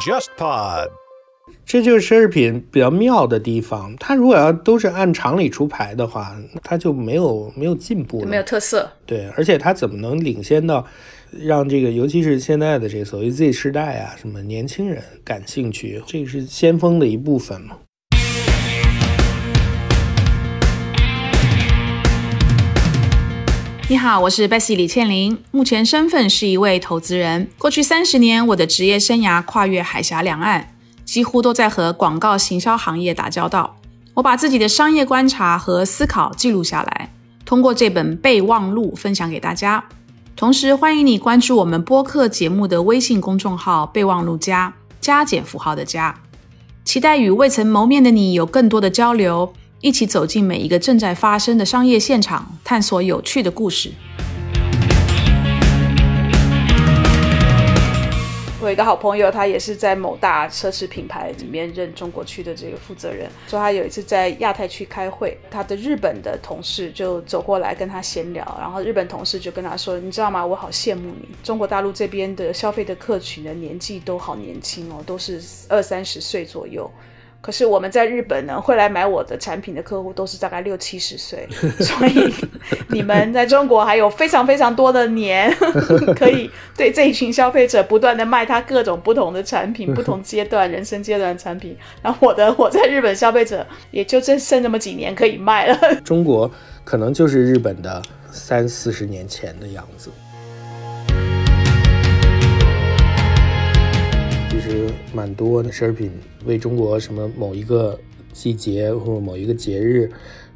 JustPod，这就是奢侈品比较妙的地方。它如果要都是按常理出牌的话，它就没有没有进步了，没有特色。对，而且它怎么能领先到让这个，尤其是现在的这所谓 Z 世代啊，什么年轻人感兴趣？这个是先锋的一部分嘛。你好，我是 Bessie 李倩玲，目前身份是一位投资人。过去三十年，我的职业生涯跨越海峡两岸，几乎都在和广告行销行业打交道。我把自己的商业观察和思考记录下来，通过这本备忘录分享给大家。同时，欢迎你关注我们播客节目的微信公众号“备忘录加加减符号的加”，期待与未曾谋面的你有更多的交流。一起走进每一个正在发生的商业现场，探索有趣的故事。我有一个好朋友，他也是在某大奢侈品牌里面任中国区的这个负责人。说他有一次在亚太区开会，他的日本的同事就走过来跟他闲聊，然后日本同事就跟他说：“你知道吗？我好羡慕你，中国大陆这边的消费的客群的年纪都好年轻哦，都是二三十岁左右。”可是我们在日本呢，会来买我的产品的客户都是大概六七十岁，所以你们在中国还有非常非常多的年，可以对这一群消费者不断的卖他各种不同的产品，不同阶段人生阶段的产品。然后我的我在日本消费者也就剩剩那么几年可以卖了。中国可能就是日本的三四十年前的样子。其实蛮多的奢侈品为中国什么某一个季节或者某一个节日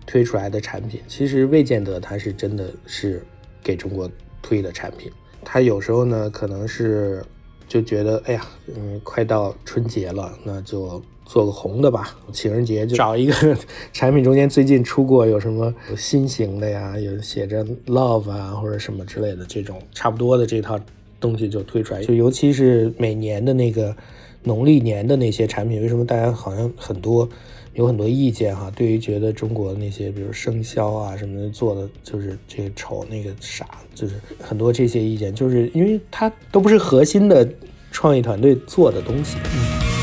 推出来的产品，其实未见得它是真的是给中国推的产品。它有时候呢，可能是就觉得，哎呀，嗯，快到春节了，那就做个红的吧。情人节就找一个产品中间最近出过有什么新型的呀，有写着 love 啊或者什么之类的这种差不多的这套。东西就推出来，就尤其是每年的那个农历年的那些产品，为什么大家好像很多有很多意见哈？对于觉得中国那些比如生肖啊什么的做的就是这个丑那个傻，就是很多这些意见，就是因为它都不是核心的创意团队做的东西。嗯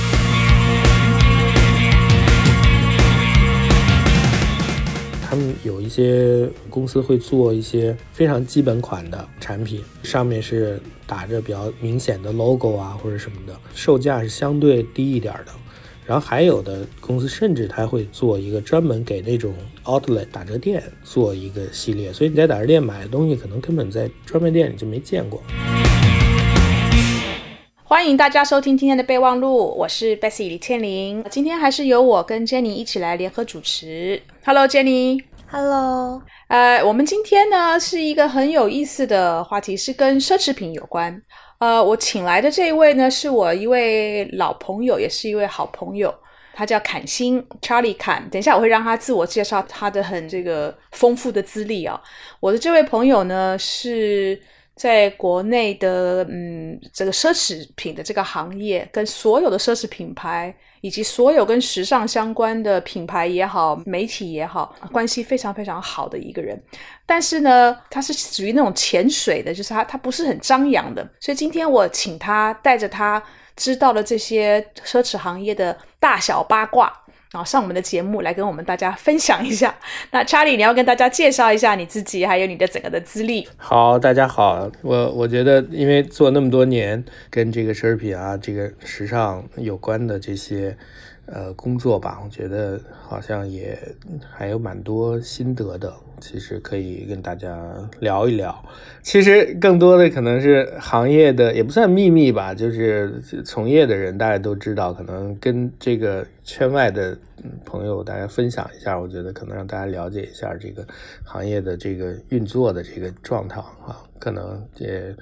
有一些公司会做一些非常基本款的产品，上面是打着比较明显的 logo 啊或者什么的，售价是相对低一点的。然后还有的公司甚至他会做一个专门给那种 outlet 打折店做一个系列，所以你在打折店买的东西，可能根本在专卖店里就没见过。欢迎大家收听今天的备忘录，我是 Bessy 李倩玲。今天还是由我跟 Jenny 一起来联合主持。Hello，Jenny。Hello。呃，我们今天呢是一个很有意思的话题，是跟奢侈品有关。呃，我请来的这一位呢是我一位老朋友，也是一位好朋友，他叫坎星 Charlie 坎。等一下我会让他自我介绍他的很这个丰富的资历啊。我的这位朋友呢是。在国内的嗯，这个奢侈品的这个行业，跟所有的奢侈品牌以及所有跟时尚相关的品牌也好，媒体也好，关系非常非常好的一个人。但是呢，他是属于那种潜水的，就是他他不是很张扬的。所以今天我请他带着他知道了这些奢侈行业的大小八卦。然后上我们的节目来跟我们大家分享一下。那查理，你要跟大家介绍一下你自己，还有你的整个的资历。好，大家好，我我觉得因为做那么多年跟这个奢侈品啊、这个时尚有关的这些。呃，工作吧，我觉得好像也还有蛮多心得的，其实可以跟大家聊一聊。其实更多的可能是行业的，也不算秘密吧，就是从业的人大家都知道，可能跟这个圈外的朋友大家分享一下，我觉得可能让大家了解一下这个行业的这个运作的这个状态啊，可能也。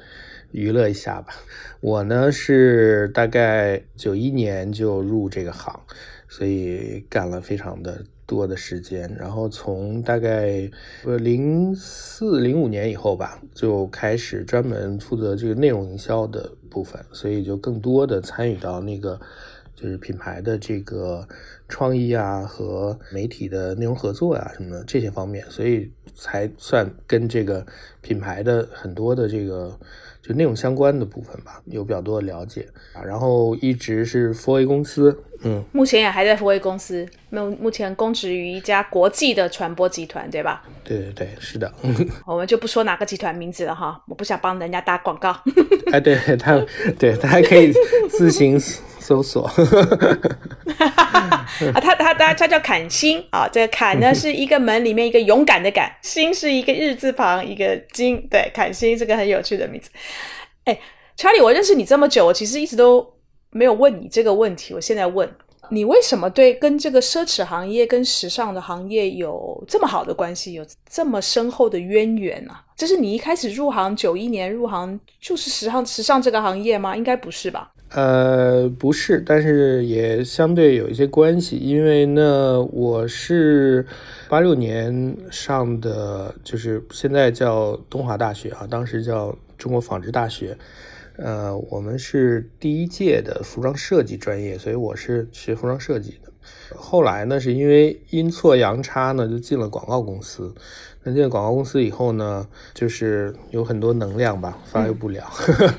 娱乐一下吧，我呢是大概九一年就入这个行，所以干了非常的多的时间。然后从大概呃零四零五年以后吧，就开始专门负责这个内容营销的部分，所以就更多的参与到那个就是品牌的这个创意啊和媒体的内容合作呀、什么的这些方面，所以才算跟这个品牌的很多的这个就内容相关的部分吧，有比较多的了解啊。然后一直是 4A 公司，嗯，目前也还在福威公司，目目前供职于一家国际的传播集团，对吧？对对对，是的，我们就不说哪个集团名字了哈，我不想帮人家打广告。哎，对他，对大家可以自行 搜索。啊，他他他他叫坎星啊，这个坎呢是一个门里面一个勇敢的敢，星是一个日字旁一个金，对，坎星这个很有趣的名字。哎，Charlie，我认识你这么久，我其实一直都没有问你这个问题，我现在问你，为什么对跟这个奢侈行业跟时尚的行业有这么好的关系，有这么深厚的渊源呢、啊？这是你一开始入行九一年入行就是时尚时尚这个行业吗？应该不是吧？呃，不是，但是也相对有一些关系，因为呢，我是八六年上的，就是现在叫东华大学啊，当时叫中国纺织大学。呃，我们是第一届的服装设计专业，所以我是学服装设计的。后来呢，是因为阴错阳差呢，就进了广告公司。那进了广告公司以后呢，就是有很多能量吧，发挥不了，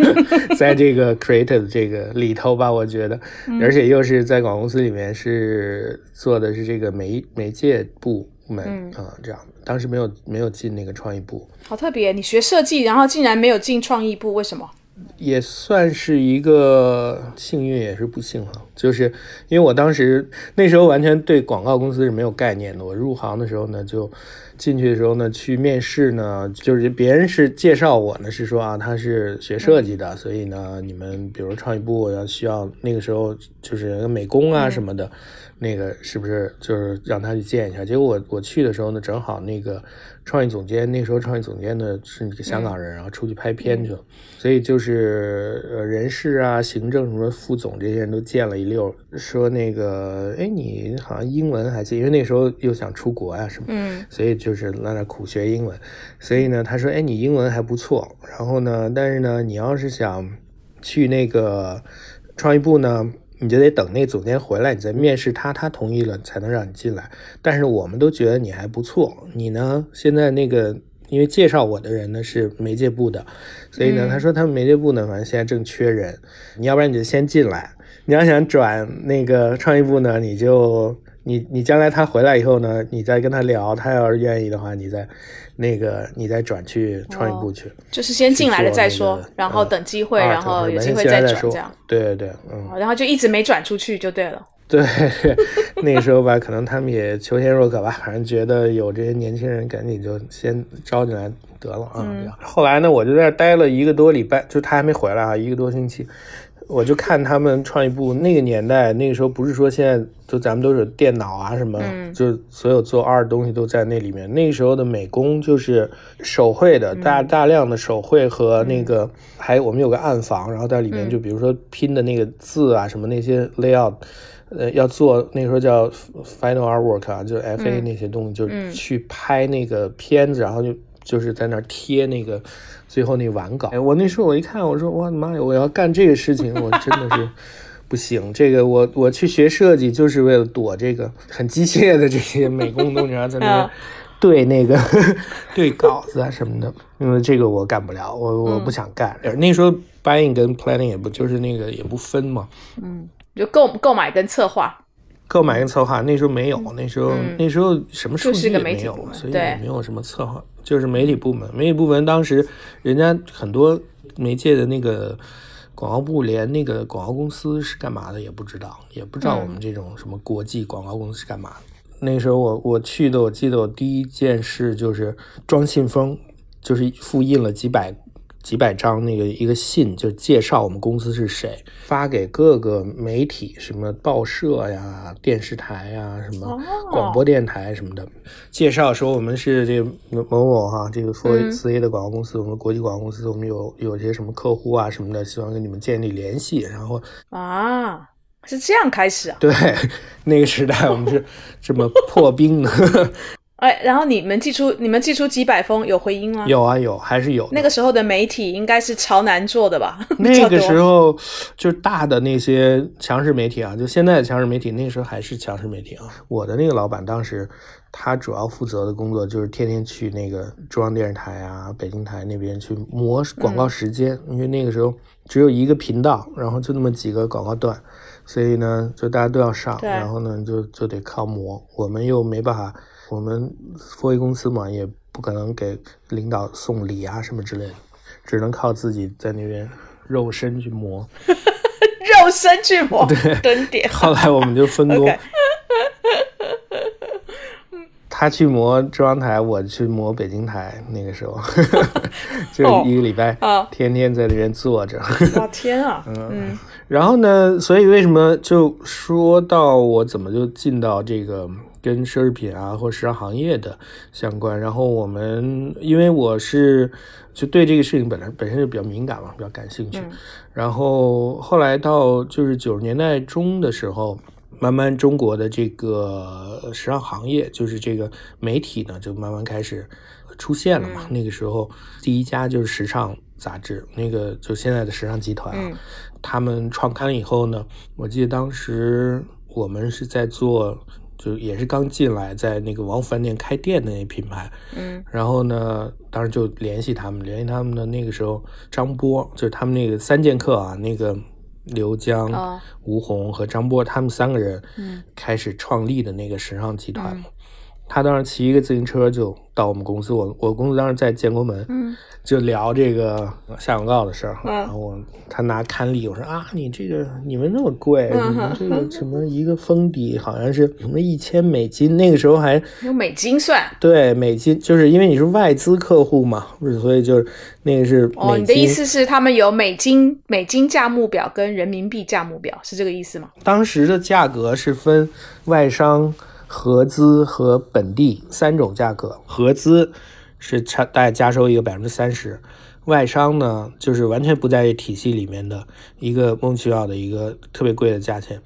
在这个 creative 这个里头吧，我觉得，而且又是在广告公司里面是做的是这个媒媒介部门啊、这样。当时没有没有进那个创意部，好特别，你学设计，然后竟然没有进创意部，为什么？也算是一个幸运，也是不幸哈。就是因为我当时那时候完全对广告公司是没有概念的。我入行的时候呢，就进去的时候呢，去面试呢，就是别人是介绍我呢，是说啊，他是学设计的，所以呢，你们比如创意部要需要那个时候就是美工啊什么的，那个是不是就是让他去见一下？结果我我去的时候呢，正好那个创意总监，那时候创意总监呢是一个香港人，然后出去拍片去了，所以就是呃人事啊、行政什么副总这些人都见了一溜，说那个哎你好像英文还行，因为那时候又想出国啊、什么，嗯。所以就是在那苦学英文，所以呢他说哎你英文还不错，然后呢但是呢你要是想去那个创意部呢。你就得等那总监回来，你再面试他，他同意了才能让你进来。但是我们都觉得你还不错，你呢现在那个因为介绍我的人呢是媒介部的，所以呢他说他们媒介部呢反正现在正缺人，你要不然你就先进来，你要想转那个创意部呢，你就你你将来他回来以后呢，你再跟他聊，他要是愿意的话，你再那个你再转去创意部去。就是先进来了再说，那个然后等机会，啊然后有机会再说转这样，对对对，嗯。然后就一直没转出去就对了。对，那个时候吧，可能他们也求贤若渴吧，反正觉得有这些年轻人，赶紧就先招进来得了啊。后来呢，我就在那待了一个多礼拜，就他还没回来啊，一个多星期。我就看他们创意部那个年代，那个时候不是说现在就咱们都是电脑啊什么，嗯就是所有做的东西都在那里面。那个时候的美工就是手绘的，大大量的手绘和那个，还有我们有个暗房，然后在里面就比如说拼的那个字啊什么那些 layout。呃，要做那个时候叫 final artwork 啊，就是 F A 那些东西，就是去拍那个片子，然后就就是在那儿贴那个最后那完稿。哎，我那时候我一看，我说我的妈呀，我要干这个事情，我真的是不行。这个我我去学设计就是为了躲这个很机械的这些美工东西，然后在那 对那个 对稿子啊什么的，因为这个我干不了，我我不想干。那时候 buying 跟 planning 也不就是那个也不分嘛。嗯就购购买跟策划，购买跟策划那时候没有，那时候、那时候什么数据也没有所以也没有什么策划，就是媒体部门。媒体部门当时人家很多媒介的那个广告部连那个广告公司是干嘛的也不知道，也不知道我们这种什么国际广告公司是干嘛的。那时候我我去的，我记得我第一件事就是装信封，就是复印了几百几百张那个一个信，就介绍我们公司是谁，发给各个媒体，什么报社呀、电视台呀、什么广播电台什么的，介绍说我们是这个某某哈，这个 4A 四 A 的广告公司，我们国际广告公司，我们有有些什么客户啊什么的，希望跟你们建立联系，然后啊，是这样开始啊？对 那个时代我们是这么破冰的。哎，然后你们寄出你们寄出几百封，有回音吗？有啊有，还是有。那个时候的媒体应该是朝南做的吧？那个时候就是大的那些强势媒体啊，就现在的强势媒体，那个时候还是强势媒体啊。我的那个老板当时他主要负责的工作就是天天去那个中央电视台啊、北京台那边去磨广告时间，因为那个时候只有一个频道，然后就那么几个广告段，所以呢就大家都要上，然后呢就就得靠磨，我们又没办法。我们佛威公司嘛，也不可能给领导送礼啊什么之类的，只能靠自己在那边肉身去磨，肉身去磨，对，蹲点。后来我们就分工，他去磨中央台，我去磨北京台。那个时候，就一个礼拜，天天在那边坐着。哇天啊！嗯，然后呢？所以为什么就说到我怎么就进到这个？跟奢侈品啊或时尚行业的相关，然后我们因为我是就对这个事情本来本身就比较敏感嘛，比较感兴趣。然后后来到就是九十年代中的时候，慢慢中国的这个时尚行业，就是这个媒体呢，就慢慢开始出现了嘛。那个时候第一家就是时尚杂志，那个就现在的时尚集团啊，他们创刊以后呢，我记得当时我们是在做。就也是刚进来，在那个王府饭店开店的那品牌，嗯，然后呢，当时就联系他们，联系他们的那个时候，张波就是他们那个三剑客啊，那个刘江、吴红和张波，他们三个人，嗯，开始创立的那个时尚集团。他当时骑一个自行车就到我们公司，我我公司当时在建国门，嗯，就聊这个下广告的事儿。然后我他拿刊例，我说啊，你这个你们那么贵，你们这个什么一个封底好像是什么一千美金，那个时候还用美金算？对，美金就是因为你是外资客户嘛，所以就是那个是哦，你的意思是他们有美金美金价目表跟人民币价目表，是这个意思吗？当时的价格是分外商。合资和本地三种价格，合资是差大概加收一个百分之三十，外商呢就是完全不在体系里面的一个莫名其妙的一个特别贵的价钱，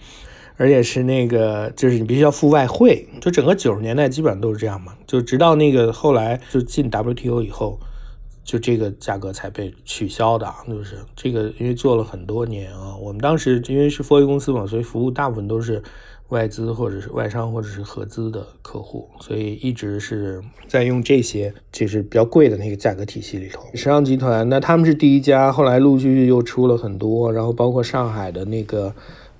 而且是那个就是你必须要付外汇，就整个九十年代基本上都是这样嘛，就直到那个后来就进 WTO 以后，就这个价格才被取消的，就是这个因为做了很多年啊，我们当时因为是 f o r 公司嘛，所以服务大部分都是。外资或者是外商或者是合资的客户，所以一直是在用这些就是比较贵的那个价格体系里头。时尚集团，那他们是第一家，后来陆续又出了很多，然后包括上海的那个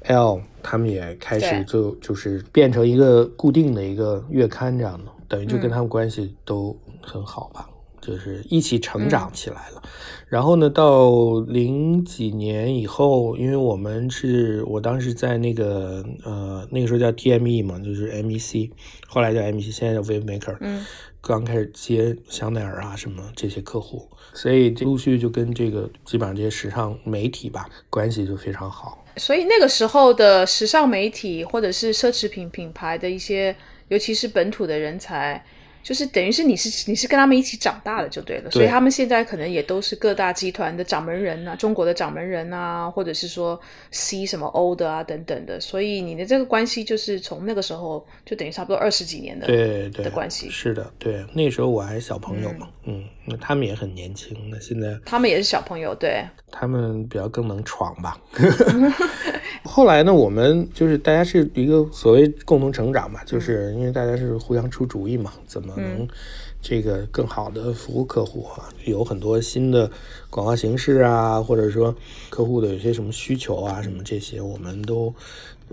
L，他们也开始就就是变成一个固定的一个月刊这样的，等于就跟他们关系都很好吧。就是一起成长起来了，然后呢，到零几年以后，因为我们是我当时在那个呃那个时候叫 TME 嘛，就是 MEC，后来叫 MEC，现在叫 Wave Maker，嗯，刚开始接香奈儿啊什么这些客户，所以陆续就跟这个基本上这些时尚媒体吧关系就非常好。所以那个时候的时尚媒体或者是奢侈品品牌的一些，尤其是本土的人才。就是等于是你是你是跟他们一起长大的就对了，所以他们现在可能也都是各大集团的掌门人啊，中国的掌门人啊，或者是说 C 什么 O 的啊等等的，所以你的这个关系就是从那个时候就等于差不多二十几年的对对的关系。是的，对，那时候我还是小朋友嘛，嗯，那他们也很年轻，那现在他们也是小朋友，对，他们比较更能闯吧。后来呢，我们就是大家是一个所谓共同成长嘛，就是因为大家是互相出主意嘛，怎么能这个更好的服务客户啊？有很多新的广告形式啊，或者说客户的有些什么需求啊，什么这些，我们都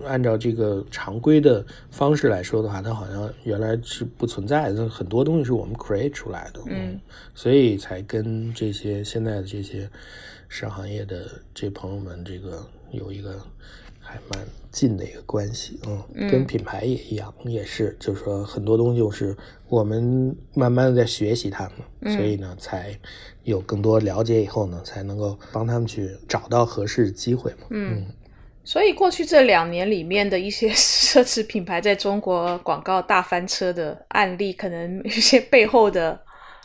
按照这个常规的方式来说的话，它好像原来是不存在的，很多东西是我们 create 出来的，嗯，所以才跟这些现在的这些时尚行业的这朋友们这个有一个。还蛮近的一个关系，嗯，跟品牌也一样，也是，就是说很多东西就是我们慢慢的在学习他们，所以呢，才有更多了解以后呢，才能够帮他们去找到合适的机会嘛，嗯，所以过去这两年里面的一些 奢侈品牌在中国广告大翻车的案例，可能一些背后的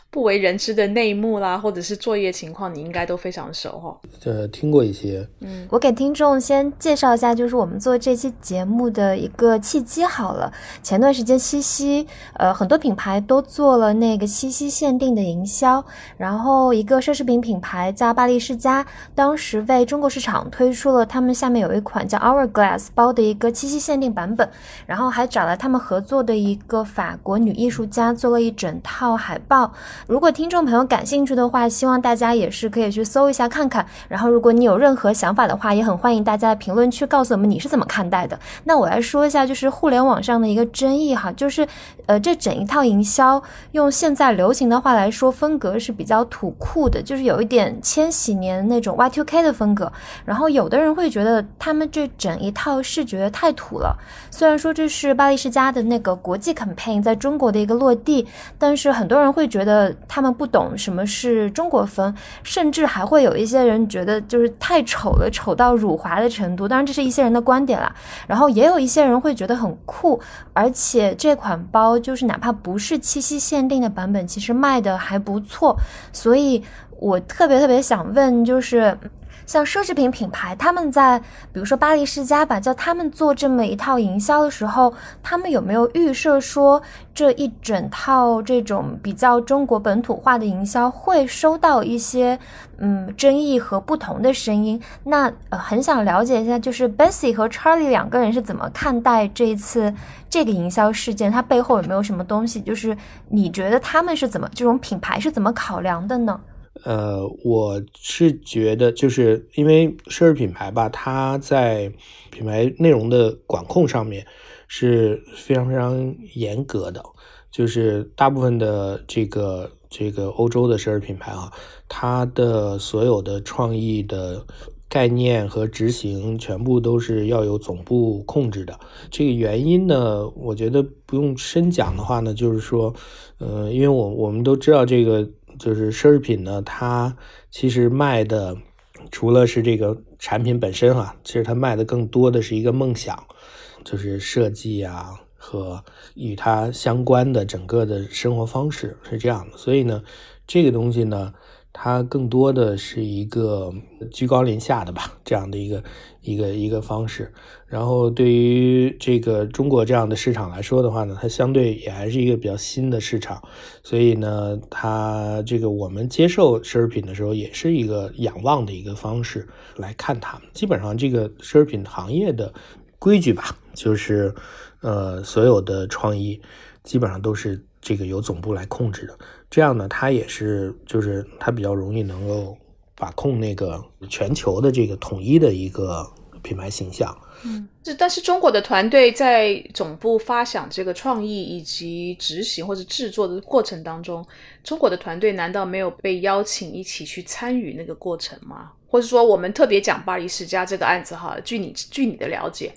不为人知的内幕啦，或者是作业情况，你应该都非常熟哈。呃，听过一些。嗯，我给听众先介绍一下，就是我们做这期节目的一个契机好了。前段时间西西，呃，很多品牌都做了那个西西限定的营销，然后一个奢侈品品牌叫巴黎世家，当时为中国市场推出了他们下面有一款叫 Hourglass 包的一个七夕限定版本，然后还找了他们合作的一个法国女艺术家做了一整套海报。如果听众朋友感兴趣的话，希望大家也是可以去搜一下看看。然后，如果你有任何想法的话，也很欢迎大家在评论区告诉我们你是怎么看待的。那我来说一下，就是互联网上的一个争议哈，就是呃，这整一套营销用现在流行的话来说，风格是比较土酷的，就是有一点千禧年那种 Y2K 的风格。然后有的人会觉得他们这整一套视觉太土了。虽然说这是巴黎世家的那个国际 campaign 在中国的一个落地，但是很多人会觉得他们不懂什么是中国风，甚至还会有一些人觉得就是太丑了，丑到辱华的程度。当然这是一些人的观点啦。然后也有一些人会觉得很酷，而且这款包就是哪怕不是七夕限定的版本，其实卖的还不错。所以我特别特别想问，就是。像奢侈品品牌，他们在比如说巴黎世家吧，叫他们做这么一套营销的时候，他们有没有预设说这一整套这种比较中国本土化的营销会收到一些嗯争议和不同的声音？那呃，很想了解一下，就是 Bessy 和 Charlie 两个人是怎么看待这一次这个营销事件？它背后有没有什么东西？就是你觉得他们是怎么这种品牌是怎么考量的呢？呃，我是觉得，就是因为奢侈品牌吧，它在品牌内容的管控上面是非常非常严格的。就是大部分的这个这个欧洲的奢侈品牌啊，它的所有的创意的概念和执行，全部都是要有总部控制的。这个原因呢，我觉得不用深讲的话呢，就是说，呃，因为我我们都知道这个。就是奢侈品呢，它其实卖的除了是这个产品本身啊，其实它卖的更多的是一个梦想，就是设计啊和与它相关的整个的生活方式是这样的。所以呢，这个东西呢。它更多的是一个居高临下的吧，这样的一个一个一个方式。然后对于这个中国这样的市场来说的话呢，它相对也还是一个比较新的市场，所以呢，它这个我们接受奢侈品的时候，也是一个仰望的一个方式来看它。基本上这个奢侈品行业的规矩吧，就是呃，所有的创意基本上都是这个由总部来控制的。这样呢，它也是，就是它比较容易能够把控那个全球的这个统一的一个品牌形象。嗯，这但是中国的团队在总部发想这个创意以及执行或者制作的过程当中，中国的团队难道没有被邀请一起去参与那个过程吗？或者说，我们特别讲巴黎世家这个案子哈，据你据你的了解，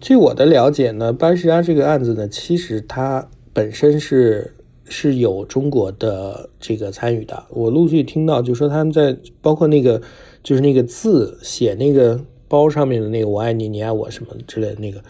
据我的了解呢，巴黎世家这个案子呢，其实它本身是。是有中国的这个参与的，我陆续听到，就说他们在包括那个，就是那个字写那个包上面的那个“我爱你，你爱我”什么之类的那个，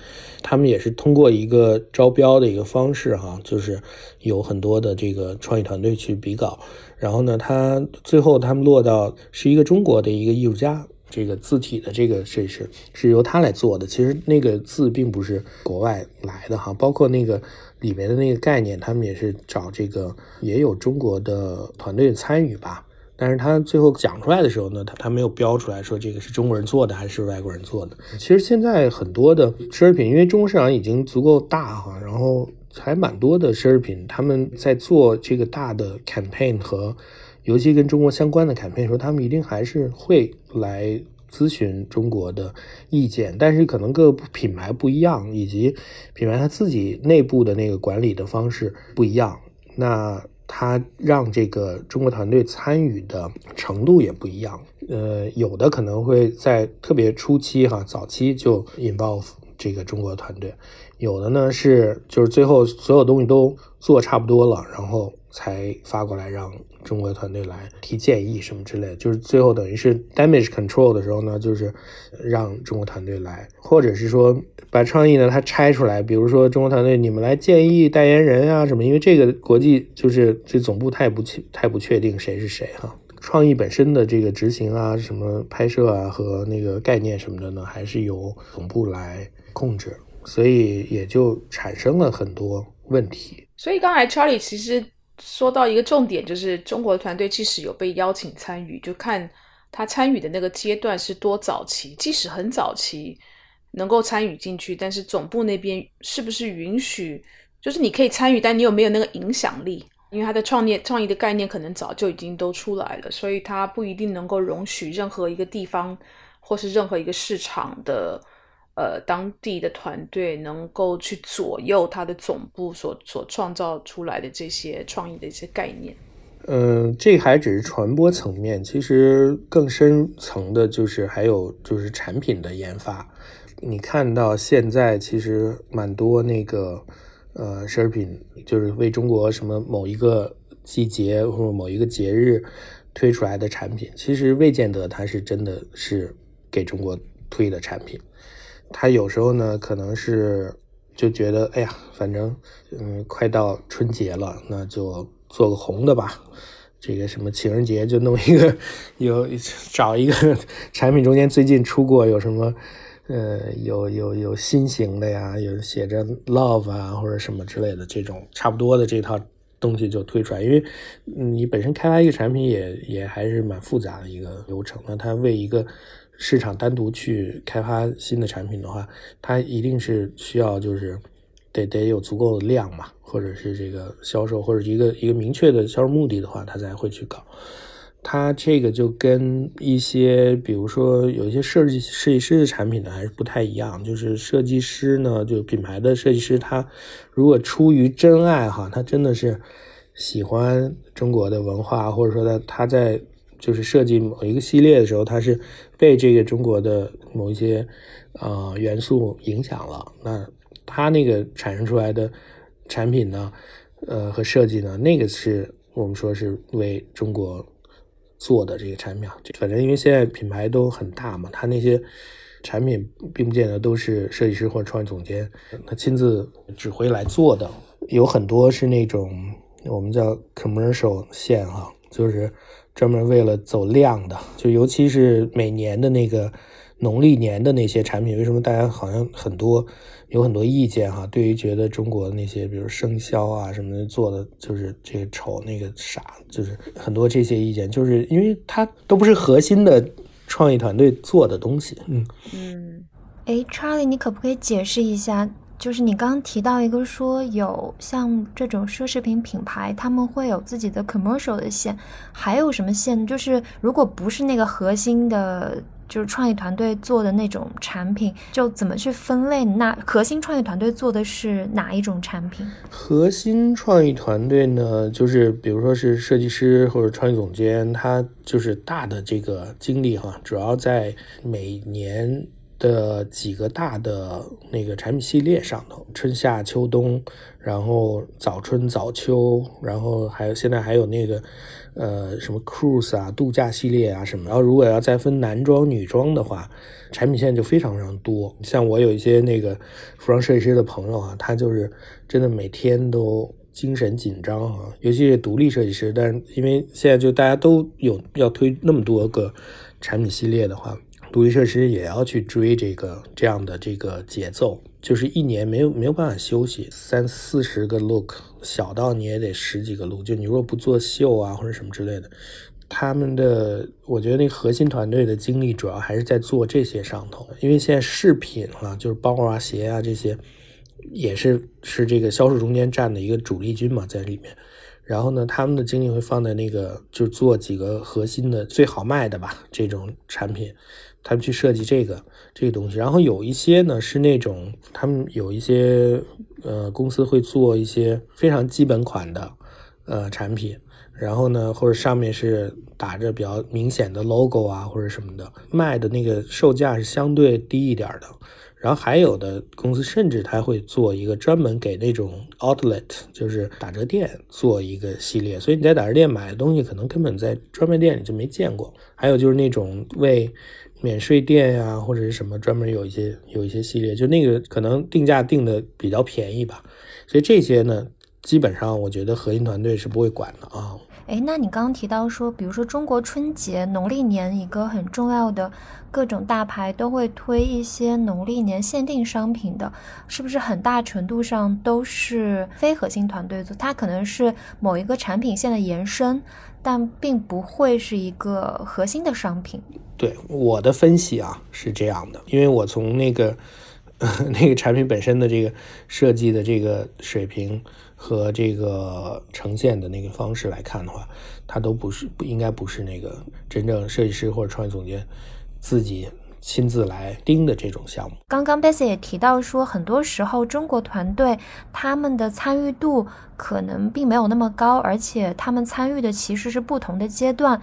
他们也是通过一个招标的一个方式哈，就是有很多的这个创意团队去比稿，然后呢，他最后他们落到是一个中国的一个艺术家，这个字体的这个这是是由他来做的，其实那个字并不是国外来的哈，包括那个。里面的那个概念，他们也是找这个，也有中国的团队参与吧。但是他最后讲出来的时候呢，他他没有标出来说这个是中国人做的还是外国人做的。其实现在很多的奢侈品，因为中国市场已经足够大哈，然后还蛮多的奢侈品，他们在做这个大的 campaign 和尤其跟中国相关的 campaign 时候，他们一定还是会来。咨询中国的意见，但是可能各个品牌不一样，以及品牌它自己内部的那个管理的方式不一样，那它让这个中国团队参与的程度也不一样。呃，有的可能会在特别初期哈，早期就 involve 这个中国团队，有的呢是就是最后所有东西都做差不多了，然后才发过来让中国团队来提建议什么之类的，就是最后等于是 damage control 的时候呢，就是让中国团队来，或者是说把创意呢它拆出来，比如说中国团队你们来建议代言人啊什么，因为这个国际就是这总部太不确太不确定谁是谁哈，创意本身的这个执行啊什么拍摄啊和那个概念什么的呢，还是由总部来控制，所以也就产生了很多问题。所以刚才 Charlie 其实。说到一个重点，就是中国团队即使有被邀请参与，就看他参与的那个阶段是多早期。即使很早期能够参与进去，但是总部那边是不是允许？就是你可以参与，但你有没有那个影响力？因为他的创业创意的概念可能早就已经都出来了，所以他不一定能够容许任何一个地方或是任何一个市场的。呃，当地的团队能够去左右它的总部所所创造出来的这些创意的一些概念。嗯，这还只是传播层面，其实更深层的就是还有就是产品的研发。你看到现在其实蛮多那个呃奢侈品，就是为中国什么某一个季节或者某一个节日推出来的产品，其实未见得它是真的是给中国推的产品。他有时候呢，可能是就觉得，哎呀，反正，嗯，快到春节了，那就做个红的吧。这个什么情人节就弄一个，有找一个产品中间最近出过有什么，呃，有有有新型的呀，有写着 love 啊或者什么之类的这种差不多的这套东西就推出来。因为你本身开发一个产品也也还是蛮复杂的一个流程，那他为一个。市场单独去开发新的产品的话，它一定是需要就是得得有足够的量嘛，或者是这个销售或者一个一个明确的销售目的的话，它才会去搞。它这个就跟一些比如说有一些设计设计师的产品呢还是不太一样，就是设计师呢，就品牌的设计师，他如果出于真爱哈，他真的是喜欢中国的文化，或者说他他在。就是设计某一个系列的时候，它是被这个中国的某一些呃元素影响了。那它那个产生出来的产品呢，呃和设计呢，那个是我们说是为中国做的这个产品。反正因为现在品牌都很大嘛，它那些产品并不见得都是设计师或者创意总监他亲自指挥来做的，有很多是那种我们叫 commercial 线哈，就是。专门为了走量的，就尤其是每年的那个农历年的那些产品，为什么大家好像很多有很多意见哈？对于觉得中国的那些，比如生肖啊什么的做的就是这个丑那个傻，就是很多这些意见，就是因为它都不是核心的创意团队做的东西。嗯嗯，哎，Charlie，你可不可以解释一下？就是你刚刚提到一个说有像这种奢侈品品牌，他们会有自己的 commercial 的线，还有什么线？就是如果不是那个核心的，就是创意团队做的那种产品，就怎么去分类？那核心创意团队做的是哪一种产品？核心创意团队呢，就是比如说是设计师或者创意总监，他就是大的这个精力哈，主要在每年。的几个大的那个产品系列上头，春夏秋冬，然后早春早秋，然后还有现在还有那个呃什么 cruise 啊度假系列啊什么。然后如果要再分男装女装的话，产品线就非常非常多。像我有一些那个服装设计师的朋友啊，他就是真的每天都精神紧张啊，尤其是独立设计师。但是因为现在就大家都有要推那么多个产品系列的话。独立设计师也要去追这个这样的这个节奏，就是一年没有没有办法休息，三四十个 look，小到你也得十几个 look。就你如果不做秀啊或者什么之类的，他们的我觉得那核心团队的精力主要还是在做这些上头。因为现在饰品啊，就是包啊、鞋啊这些，也是是这个销售中间占的一个主力军嘛，在里面。然后呢，他们的精力会放在那个，就做几个核心的最好卖的吧这种产品。他们去设计这个这个东西，然后有一些呢是那种他们有一些呃公司会做一些非常基本款的呃产品，然后呢，或者上面是打着比较明显的 logo 啊，或者什么的，卖的那个售价是相对低一点的。然后还有的公司甚至他会做一个专门给那种 outlet，就是打折店做一个系列，所以你在打折店买的东西可能根本在专卖店里就没见过。还有就是那种为免税店呀或者是什么专门有一些有一些系列，就那个可能定价定的比较便宜吧。所以这些呢，基本上我觉得核心团队是不会管的啊。哎，那你刚刚提到说，比如说中国春节农历年一个很重要的各种大牌都会推一些农历年限定商品的，是不是很大程度上都是非核心团队做？它可能是某一个产品线的延伸，但并不会是一个核心的商品。对我的分析啊是这样的，因为我从那个 那个产品本身的这个设计的这个水平。和这个呈现的那个方式来看的话，它都不是不应该不是那个真正设计师或者创意总监自己亲自来盯的这种项目。刚刚 Bessy 也提到说，很多时候中国团队他们的参与度可能并没有那么高，而且他们参与的其实是不同的阶段。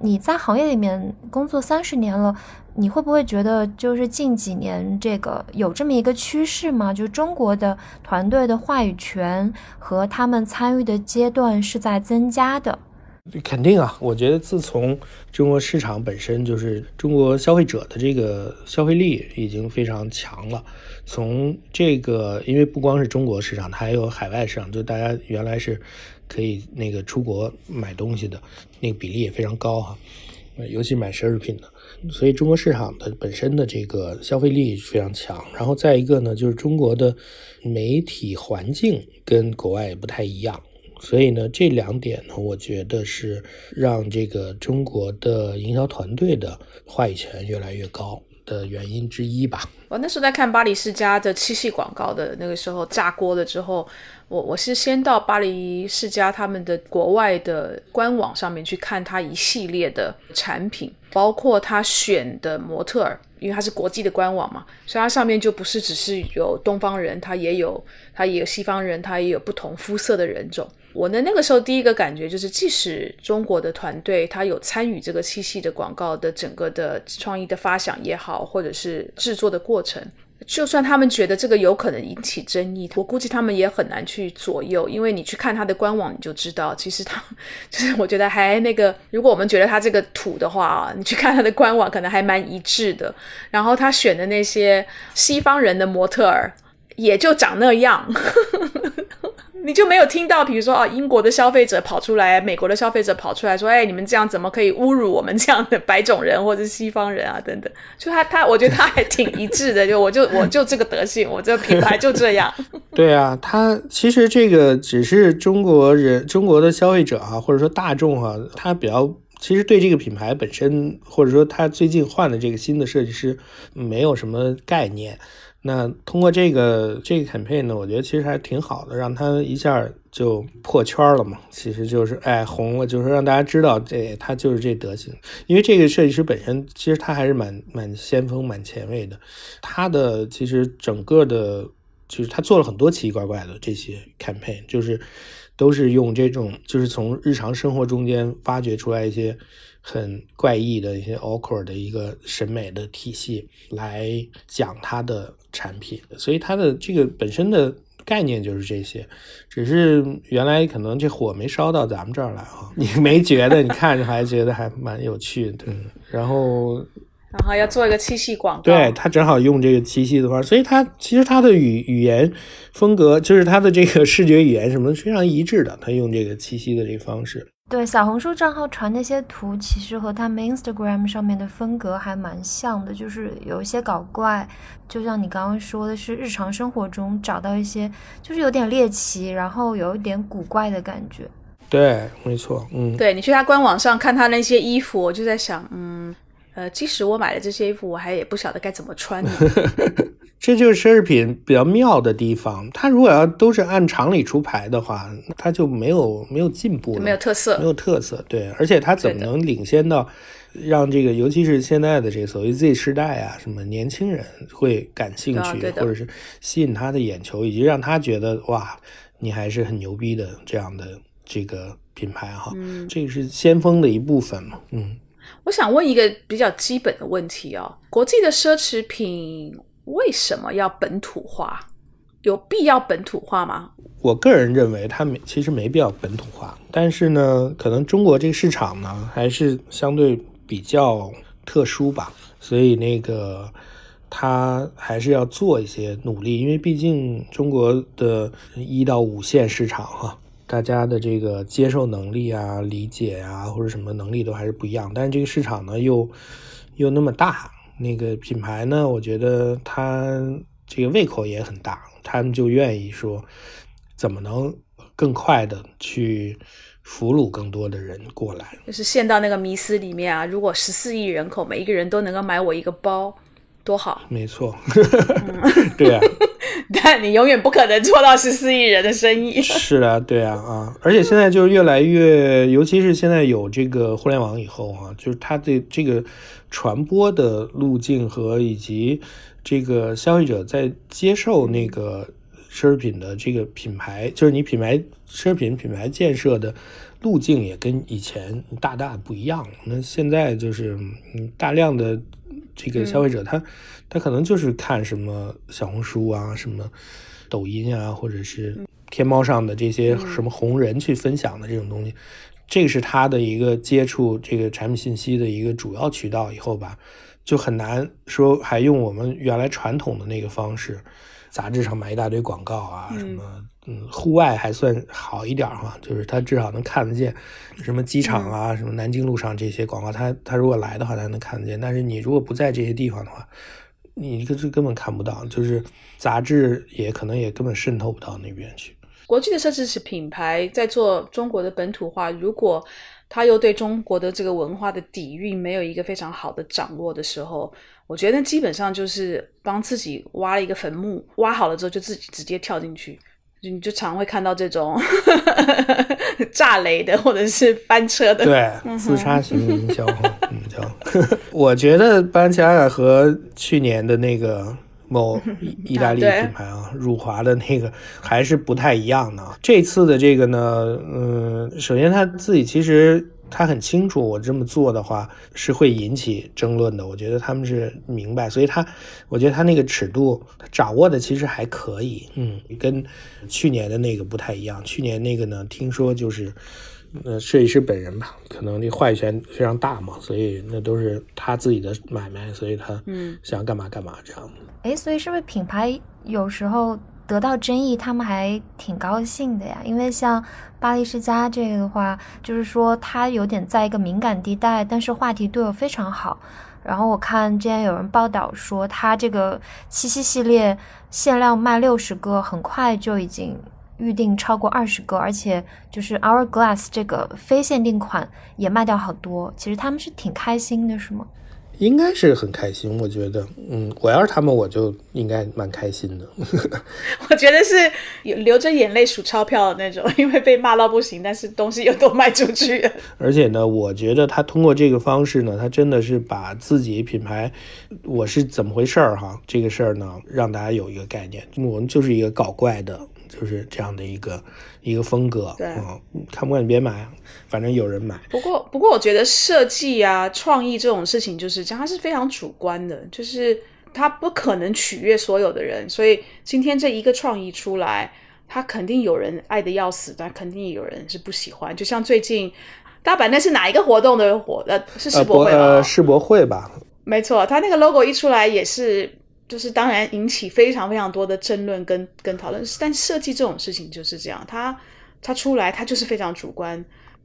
你在行业里面工作三十年了。你会不会觉得，就是近几年这个有这么一个趋势吗？就中国的团队的话语权和他们参与的阶段是在增加的。肯定啊，我觉得自从中国市场本身就是中国消费者的这个消费力已经非常强了。从这个，因为不光是中国市场，它还有海外市场，就大家原来是可以那个出国买东西的那个比例也非常高哈，尤其买奢侈品的。所以中国市场的本身的这个消费力非常强，然后再一个呢，就是中国的媒体环境跟国外也不太一样，所以呢，这两点呢，我觉得是让这个中国的营销团队的话语权越来越高的原因之一吧。我那时候在看巴黎世家的七系广告的那个时候炸锅了之后。我我是先到巴黎世家他们的国外的官网上面去看他一系列的产品，包括他选的模特儿，因为他是国际的官网嘛，所以它上面就不是只是有东方人，他也有他也有西方人，他也有不同肤色的人种。我呢那个时候第一个感觉就是，即使中国的团队他有参与这个七夕的广告的整个的创意的发想也好，或者是制作的过程。就算他们觉得这个有可能引起争议，我估计他们也很难去左右，因为你去看他的官网，你就知道，其实他 就是我觉得还那个，如果我们觉得他这个土的话啊，你去看他的官网，可能还蛮一致的。然后他选的那些西方人的模特儿，也就长那样。你就没有听到，比如说啊，英国的消费者跑出来，美国的消费者跑出来说：“哎，你们这样怎么可以侮辱我们这样的白种人或者西方人啊？”等等，就他他，我觉得他还挺一致的，就我就我就这个德性，我这个品牌就这样。对啊，他其实这个只是中国人，中国的消费者啊，或者说大众啊，他比较其实对这个品牌本身，或者说他最近换的这个新的设计师，没有什么概念。那通过这个这个 campaign 呢，我觉得其实还挺好的，让他一下就破圈了嘛。其实就是哎红了，就是让大家知道这他就是这德行。因为这个设计师本身其实他还是蛮蛮先锋、蛮前卫的。他的其实整个的，就是他做了很多奇奇怪怪的这些 campaign，就是都是用这种就是从日常生活中间发掘出来一些。很怪异的一些 awkward 的一个审美的体系来讲它的产品，所以它的这个本身的概念就是这些，只是原来可能这火没烧到咱们这儿来啊，你没觉得？你看着还觉得还蛮有趣的，然后然后要做一个七夕广告，对他正好用这个七夕的话，所以他其实他的语语言风格就是他的这个视觉语言什么非常一致的，他用这个七夕的这个方式。对小红书账号传那些图，其实和他们 Instagram 上面的风格还蛮像的，就是有一些搞怪，就像你刚刚说的是日常生活中找到一些，就是有点猎奇，然后有一点古怪的感觉。对，没错，嗯，对你去他官网上看他那些衣服，我就在想，嗯，呃，即使我买了这些衣服，我还也不晓得该怎么穿。这就是奢侈品比较妙的地方。它如果要都是按常理出牌的话，它就没有没有进步，没有特色，没有特色。对，而且它怎么能领先到让这个，尤其是现在的这个所谓 Z 世代啊，什么年轻人会感兴趣，或者是吸引他的眼球，以及让他觉得哇，你还是很牛逼的这样的这个品牌哈，嗯这个是先锋的一部分嘛，嗯。我想问一个比较基本的问题哦：国际的奢侈品为什么要本土化？有必要本土化吗？我个人认为它没其实没必要本土化，但是呢，可能中国这个市场呢还是相对比较特殊吧，所以那个它还是要做一些努力，因为毕竟中国的一到五线市场哈、大家的这个接受能力啊、理解啊或者什么能力都还是不一样，但是这个市场呢又又那么大，那个品牌呢，我觉得它这个胃口也很大，他们就愿意说怎么能更快的去俘虏更多的人过来。就是陷到那个迷思里面啊！如果十四亿人口每一个人都能够买我一个包，多好！没错，对啊，但你永远不可能做到十四亿人的生意。是的，对啊啊！而且现在就是越来越，尤其是现在有这个互联网以后啊，就是它的这个传播的路径和以及这个消费者在接受那个奢侈品的这个品牌，就是你品牌奢侈品品牌建设的路径也跟以前大大不一样了。那现在就是嗯，大量的这个消费者他、他可能就是看什么小红书啊，什么抖音啊，或者是天猫上的这些什么红人去分享的这种东西，这个是他的一个接触这个产品信息的一个主要渠道。以后吧，就很难说还用我们原来传统的那个方式，杂志上买一大堆广告啊，什么嗯，户外还算好一点儿哈，就是他至少能看得见，什么机场啊，什么南京路上这些广告，他他如果来的话，他能看得见。但是你如果不在这些地方的话，你这是根本看不到，就是杂志也可能也根本渗透不到那边去。国际的设计师品牌在做中国的本土化，如果他又对中国的这个文化的底蕴没有一个非常好的掌握的时候，我觉得基本上就是帮自己挖了一个坟墓，挖好了之后就自己直接跳进去。你就常会看到这种 炸雷的，或者是翻车的。对，自杀型营销，嗯，叫。我觉得巴伦奇亚雅和去年的那个某意 大利品牌啊，辱华的那个还是不太一样的。这次的这个呢，嗯，首先他自己其实。他很清楚，我这么做的话是会引起争论的。我觉得他们是明白，所以他，我觉得他那个尺度掌握的其实还可以，嗯，跟去年的那个不太一样。去年那个呢，听说就是，呃，设计师本人吧，可能那话语权非常大嘛，所以那都是他自己的买卖，所以他嗯想干嘛干嘛这样。哎，所以是不是品牌有时候？得到争议，他们还挺高兴的呀。因为像巴黎世家这个的话，就是说它有点在一个敏感地带，但是话题度又非常好。然后我看之前有人报道说，它这个七夕系列限量卖六十个，很快就已经预定超过二十个，而且就是 Hourglass 这个非限定款也卖掉好多。其实他们是挺开心的，是吗？应该是很开心，我觉得，嗯，我要是他们，我就应该蛮开心的。我觉得是有流着眼泪数钞票的那种，因为被骂到不行，但是东西又都卖出去了。而且呢，我觉得他通过这个方式呢，他真的是把自己品牌我是怎么回事儿哈，这个事儿呢，让大家有一个概念。我们就是一个搞怪的，就是这样的一个一个风格。对，嗯，看不惯你别买，反正有人买。不过，不过我觉得设计啊、创意这种事情就是这样，它是非常主观的，就是它不可能取悦所有的人。所以今天这一个创意出来，它肯定有人爱的要死，但肯定有人是不喜欢。就像最近大阪那是哪一个活动的活？呃，是世博会吗？呃，世博会吧。没错，它那个 logo 一出来也是。就是当然引起非常非常多的争论跟跟讨论，但设计这种事情就是这样，它它出来它就是非常主观，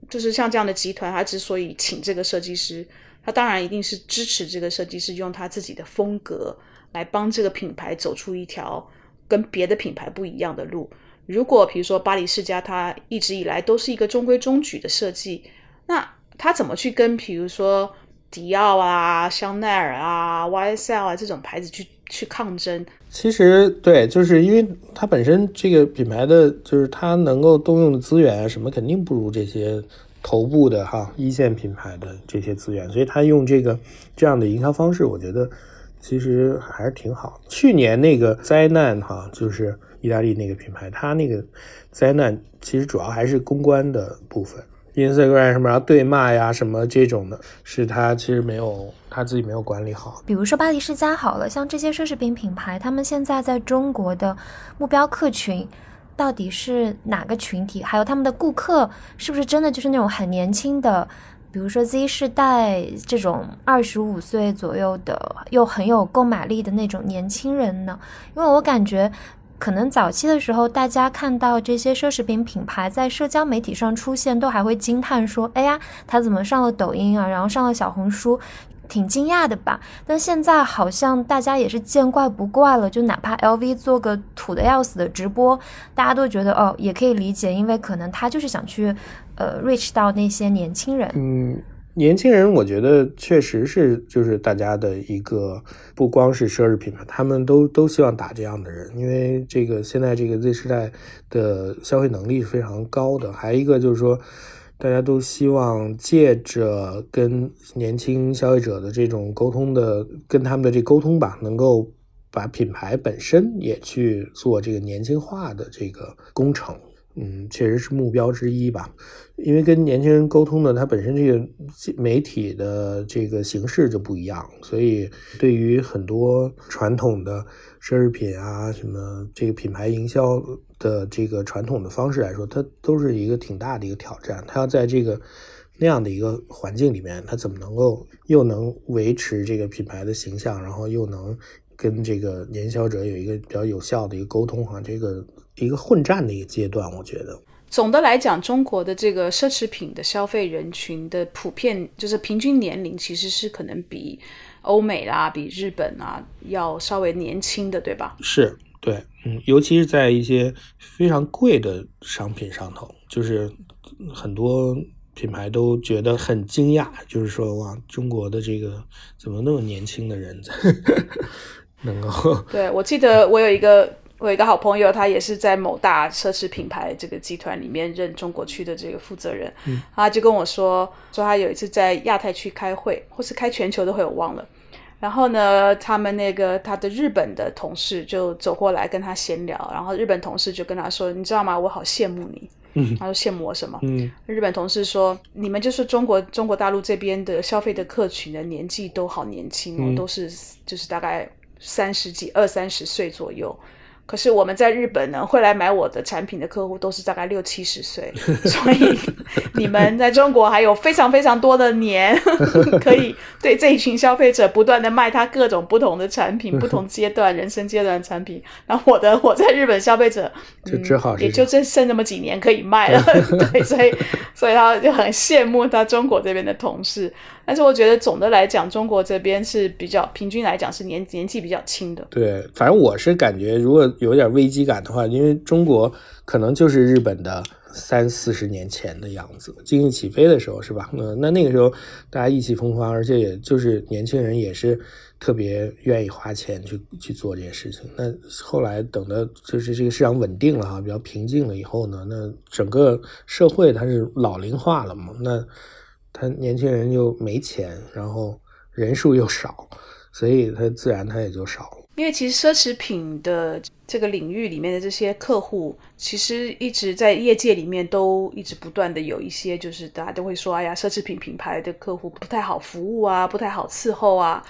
就是像这样的集团，他之所以请这个设计师，他当然一定是支持这个设计师用他自己的风格来帮这个品牌走出一条跟别的品牌不一样的路。如果比如说巴黎世家，它一直以来都是一个中规中矩的设计，那他怎么去跟比如说迪奥啊、香奈儿啊、YSL 啊这种牌子去？去抗争，其实对，就是因为它本身这个品牌的，就是它能够动用的资源啊什么，肯定不如这些头部的哈一线品牌的这些资源，所以它用这个这样的营销方式，我觉得其实还是挺好。去年那个灾难哈，就是意大利那个品牌，它那个灾难其实主要还是公关的部分，Instagram 什么然后对骂呀什么这种的，是他其实没有他自己没有管理好。比如说巴黎世家好了，像这些奢侈品品牌，他们现在在中国的目标客群到底是哪个群体？还有他们的顾客是不是真的就是那种很年轻的？比如说 Z 世代这种二十五岁左右的，又很有购买力的那种年轻人呢？因为我感觉，可能早期的时候，大家看到这些奢侈品品牌在社交媒体上出现，都还会惊叹说：“哎呀，他怎么上了抖音啊？然后上了小红书，挺惊讶的吧？”但现在好像大家也是见怪不怪了，就哪怕 LV 做个土的要死的直播，大家都觉得哦，也可以理解，因为可能他就是想去。呃，reach 到那些年轻人。嗯，年轻人，我觉得确实是，就是大家的一个，不光是奢侈品牌，他们都都希望打这样的人，因为这个现在这个 Z 时代的消费能力是非常高的。还有一个就是说，大家都希望借着跟年轻消费者的这种沟通的，跟他们的这沟通吧，能够把品牌本身也去做这个年轻化的这个工程。嗯，确实是目标之一吧，因为跟年轻人沟通的，它本身这个媒体的这个形式就不一样，所以对于很多传统的奢侈品啊，什么这个品牌营销的这个传统的方式来说，它都是一个挺大的一个挑战。它要在这个那样的一个环境里面，它怎么能够又能维持这个品牌的形象，然后又能跟这个年销者有一个比较有效的一个沟通哈，这个。一个混战的一个阶段，我觉得总的来讲，中国的这个奢侈品的消费人群的普遍就是平均年龄，其实是可能比欧美啦、比日本啊要稍微年轻的，对吧？是，对，嗯，尤其是在一些非常贵的商品上头，就是很多品牌都觉得很惊讶，就是说哇，中国的这个怎么那么年轻的人 能够？对，我记得我有一个。我有一个好朋友，他也是在某大奢侈品牌这个集团里面任中国区的这个负责人，他就跟我说，说他有一次在亚太区开会，或是开全球的会，我忘了。然后呢，他们那个他的日本的同事就走过来跟他闲聊，然后日本同事就跟他说：“你知道吗？我好羡慕你。”他说：“羡慕我什么？”日本同事说：“你们就是中国中国大陆这边的消费的客群的年纪都好年轻哦，都是就是大概三十几、二三十岁左右。”可是我们在日本呢，会来买我的产品的客户都是大概六七十岁，所以 你们在中国还有非常非常多的年 可以对这一群消费者不断的卖他各种不同的产品，不同阶段人生阶段的产品。然后我的我在日本消费者就只好也就剩剩那么几年可以卖了，对，所以所以他就很羡慕他中国这边的同事。但是我觉得总的来讲，中国这边是比较平均来讲是年年纪比较轻的。对，反正我是感觉，如果有点危机感的话，因为中国可能就是日本的三四十年前的样子，经济起飞的时候，是吧？那那那个时候大家意气风发，而且也就是年轻人也是特别愿意花钱去去做这件事情。那后来等到就是这个市场稳定了哈，比较平静了以后呢，那整个社会它是老龄化了嘛，那。他年轻人又没钱，然后人数又少，所以他自然他也就少。因为其实奢侈品的这个领域里面的这些客户，其实一直在业界里面都一直不断的有一些，就是大家都会说，哎呀，奢侈品品牌的客户不太好服务啊，不太好伺候啊。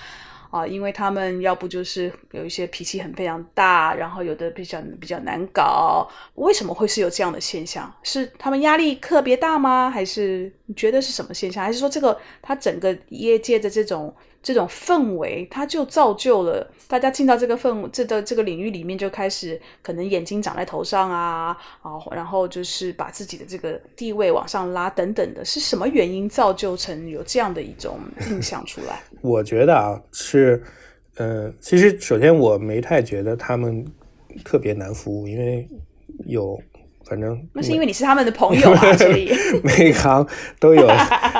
啊，因为他们要不就是有一些脾气很非常大，然后有的比较比较难搞。为什么会是有这样的现象？是他们压力特别大吗？还是你觉得是什么现象？还是说这个他整个业界的这种？这种氛围，它就造就了大家进到这个氛这的这个领域里面，就开始可能眼睛长在头上啊啊，然后就是把自己的这个地位往上拉等等的，是什么原因造就成有这样的一种印象出来？我觉得啊，是，呃，其实首先我没太觉得他们特别难服务，因为有。反正那是因为你是他们的朋友啊，所以每一行都有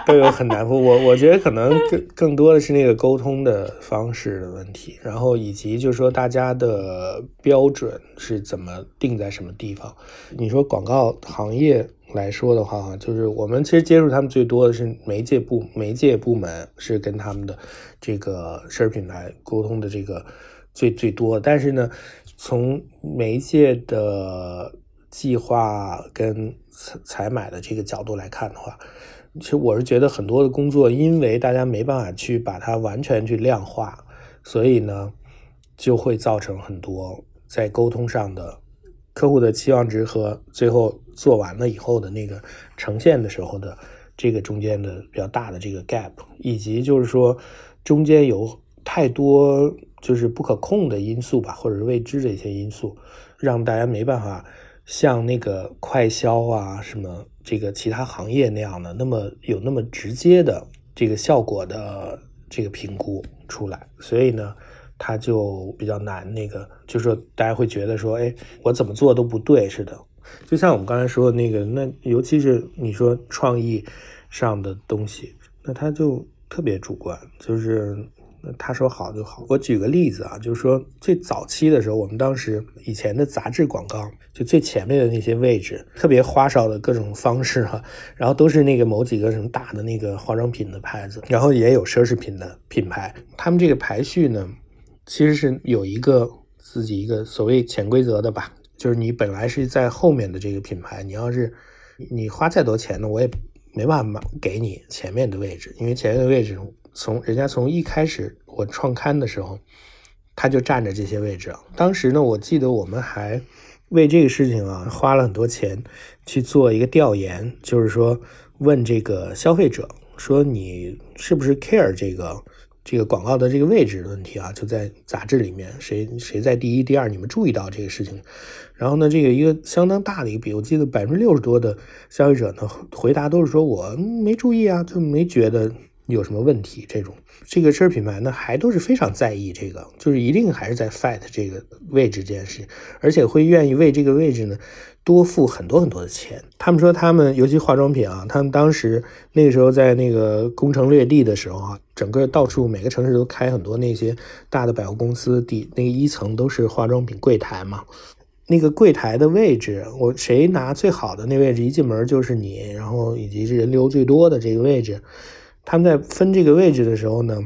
都有很难服。我我觉得可能更更多的是那个沟通的方式的问题，然后以及就是说大家的标准是怎么定在什么地方。你说广告行业来说的话，就是我们其实接触他们最多的是媒介部媒介部门是跟他们的这个奢侈品牌沟通的这个最最多，但是呢，从媒介的计划跟采采买的这个角度来看的话，其实我是觉得很多的工作，因为大家没办法去把它完全去量化，所以呢，就会造成很多在沟通上的客户的期望值和最后做完了以后的那个呈现的时候的这个中间的比较大的这个 gap，以及就是说中间有太多就是不可控的因素吧，或者是未知的一些因素，让大家没办法。像那个快销啊，什么这个其他行业那样的，那么有那么直接的这个效果的这个评估出来，所以呢，它就比较难。那个就是说，大家会觉得说，哎，我怎么做都不对似的。就像我们刚才说的那个，那尤其是你说创意上的东西，那它就特别主观，就是。他说好就好。我举个例子啊，就是说最早期的时候，我们当时以前的杂志广告，就最前面的那些位置，特别花哨的各种方式哈，然后都是那个某几个什么大的那个化妆品的牌子，然后也有奢侈品的品牌。他们这个排序呢，其实是有一个自己一个所谓潜规则的吧，就是你本来是在后面的这个品牌，你要是你花再多钱呢，我也没办法给你前面的位置，因为前面的位置。从人家从一开始我创刊的时候，他就占着这些位置。当时呢，我记得我们还为这个事情啊花了很多钱去做一个调研，就是说问这个消费者说你是不是 care 这个这个广告的这个位置的问题啊？就在杂志里面谁谁在第一、第二，你们注意到这个事情？然后呢，这个一个相当大的一个比，我记得百分之六十多的消费者呢回答都是说我没注意啊，就没觉得。有什么问题？这种这个奢侈品牌呢，还都是非常在意这个，就是一定还是在 fight 这个位置这件事，而且会愿意为这个位置呢多付很多很多的钱。他们说，他们尤其化妆品啊，他们当时那个时候在那个攻城略地的时候啊，整个到处每个城市都开很多那些大的百货公司，底那个一层都是化妆品柜台嘛。那个柜台的位置，我谁拿最好的那位置，一进门就是你，然后以及人流最多的这个位置。他们在分这个位置的时候呢，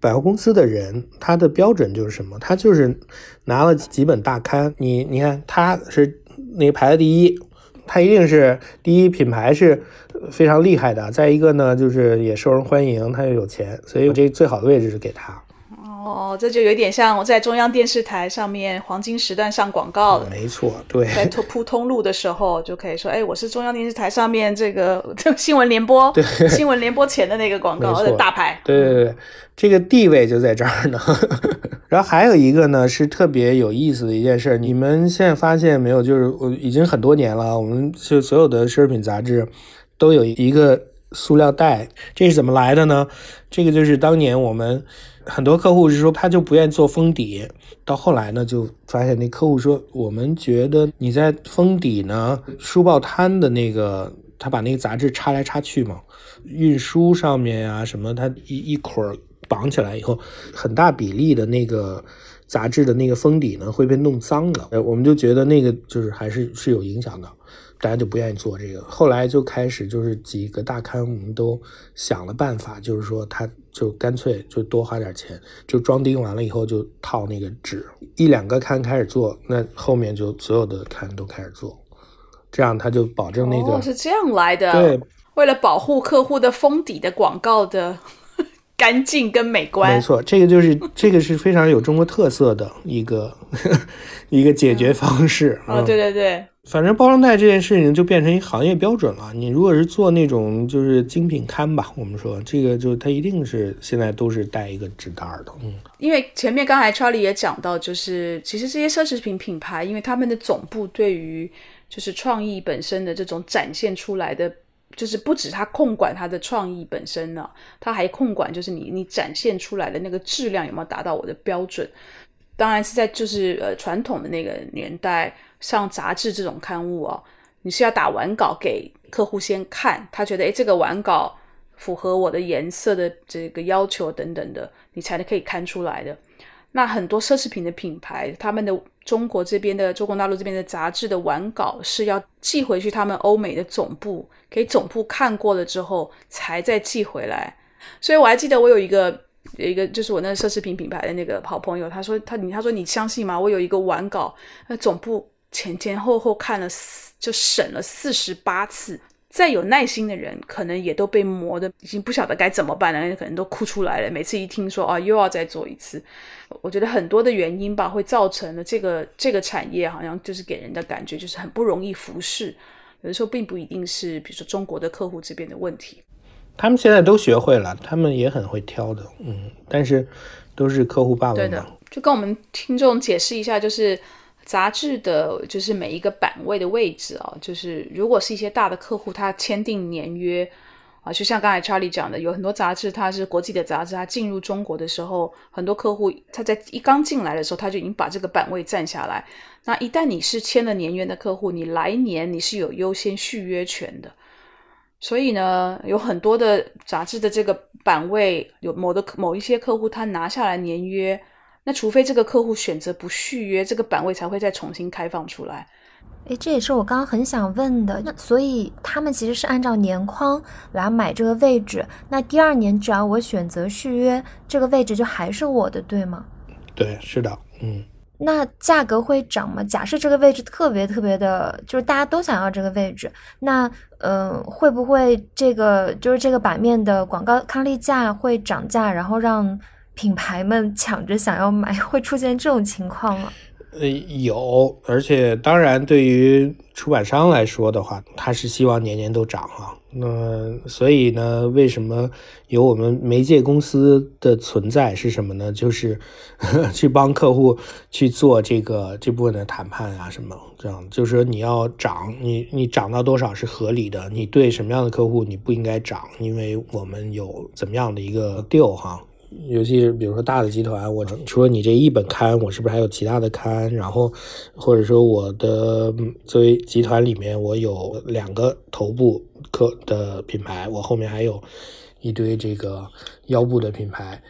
百货公司的人他的标准就是什么？他就是拿了几本大刊，你你看他是那排在第一，他一定是第一品牌是非常厉害的。再一个呢，就是也受人欢迎，他又有钱，所以这最好的位置是给他。哦，这就有点像我在中央电视台上面黄金时段上广告没错，对，在铺通路的时候就可以说，哎，我是中央电视台上面这个 新闻联播，对，新闻联播前的那个广告的大牌，对对对，这个地位就在这儿呢。然后还有一个呢是特别有意思的一件事，你们现在发现没有？就是我已经很多年了，我们就所有的奢侈品杂志都有一个塑料袋，这是怎么来的呢？这个就是当年我们。很多客户是说他就不愿意做封底，到后来呢就发现那客户说我们觉得你在封底呢，书报摊的那个他把那个杂志插来插去嘛，运输上面呀什么，他一一捆绑起来以后，很大比例的那个杂志的那个封底呢会被弄脏的，呃，我们就觉得那个就是还是是有影响的。大家就不愿意做这个，后来就开始就是几个大刊，我们都想了办法，就是说他就干脆就多花点钱，就装订完了以后就套那个纸，一两个刊开始做，那后面就所有的刊都开始做，这样他就保证那个是这样来的。对，为了保护客户的封底的广告的 干净跟美观，没错，这个就是 这个是非常有中国特色的一个 一个解决方式啊！对对对。反正包装袋这件事情就变成一行业标准了。你如果是做那种就是精品刊吧，我们说这个就它一定是现在都是带一个纸袋的。嗯，因为前面刚才 Charlie 也讲到，就是其实这些奢侈品品牌，因为他们的总部对于就是创意本身的这种展现出来的，就是不止他控管他的创意本身呢，他还控管就是你你展现出来的那个质量有没有达到我的标准。当然是在就是呃传统的那个年代。上杂志这种刊物哦，你是要打完稿给客户先看，他觉得诶这个完稿符合我的颜色的这个要求等等的，你才能可以看出来的。那很多奢侈品的品牌，他们的中国这边的中国大陆这边的杂志的完稿是要寄回去他们欧美的总部，给总部看过了之后才再寄回来。所以我还记得我有一个有一个就是我那个奢侈品品牌的那个好朋友，他说他你他说你相信吗？我有一个完稿，那总部。前前后后看了四，就审了四十八次。再有耐心的人，可能也都被磨的已经不晓得该怎么办了，可能都哭出来了。每次一听说啊，又要再做一次，我觉得很多的原因吧，会造成了这个这个产业好像就是给人的感觉就是很不容易服侍。有的时候并不一定是，比如说中国的客户这边的问题。他们现在都学会了，他们也很会挑的，嗯，但是都是客户爸爸。对的，就跟我们听众解释一下，就是。杂志的，就是每一个版位的位置啊，就是如果是一些大的客户，他签订年约啊，就像刚才查理讲的，有很多杂志，它是国际的杂志，它进入中国的时候，很多客户他在一刚进来的时候，他就已经把这个版位占下来。那一旦你是签了年约的客户，你来年你是有优先续约权的。所以呢，有很多的杂志的这个版位，有某的某一些客户他拿下来年约。那除非这个客户选择不续约，这个版位才会再重新开放出来。诶，这也是我刚刚很想问的。那所以他们其实是按照年框来买这个位置。那第二年只要我选择续约，这个位置就还是我的，对吗？对，是的，嗯。那价格会涨吗？假设这个位置特别特别的，就是大家都想要这个位置，那嗯，会不会这个就是这个版面的广告刊例价会涨价，然后让？品牌们抢着想要买，会出现这种情况吗？呃，有，而且当然，对于出版商来说的话，他是希望年年都涨哈。那所以呢，为什么有我们媒介公司的存在是什么呢？就是 去帮客户去做这个这部分的谈判啊，什么这样，就是说你要涨，你你涨到多少是合理的？你对什么样的客户你不应该涨？因为我们有怎么样的一个 deal 哈？尤其是比如说大的集团，我除了你这一本刊，我是不是还有其他的刊？然后或者说我的作为集团里面，我有两个头部客的品牌，我后面还有一堆这个腰部的品牌。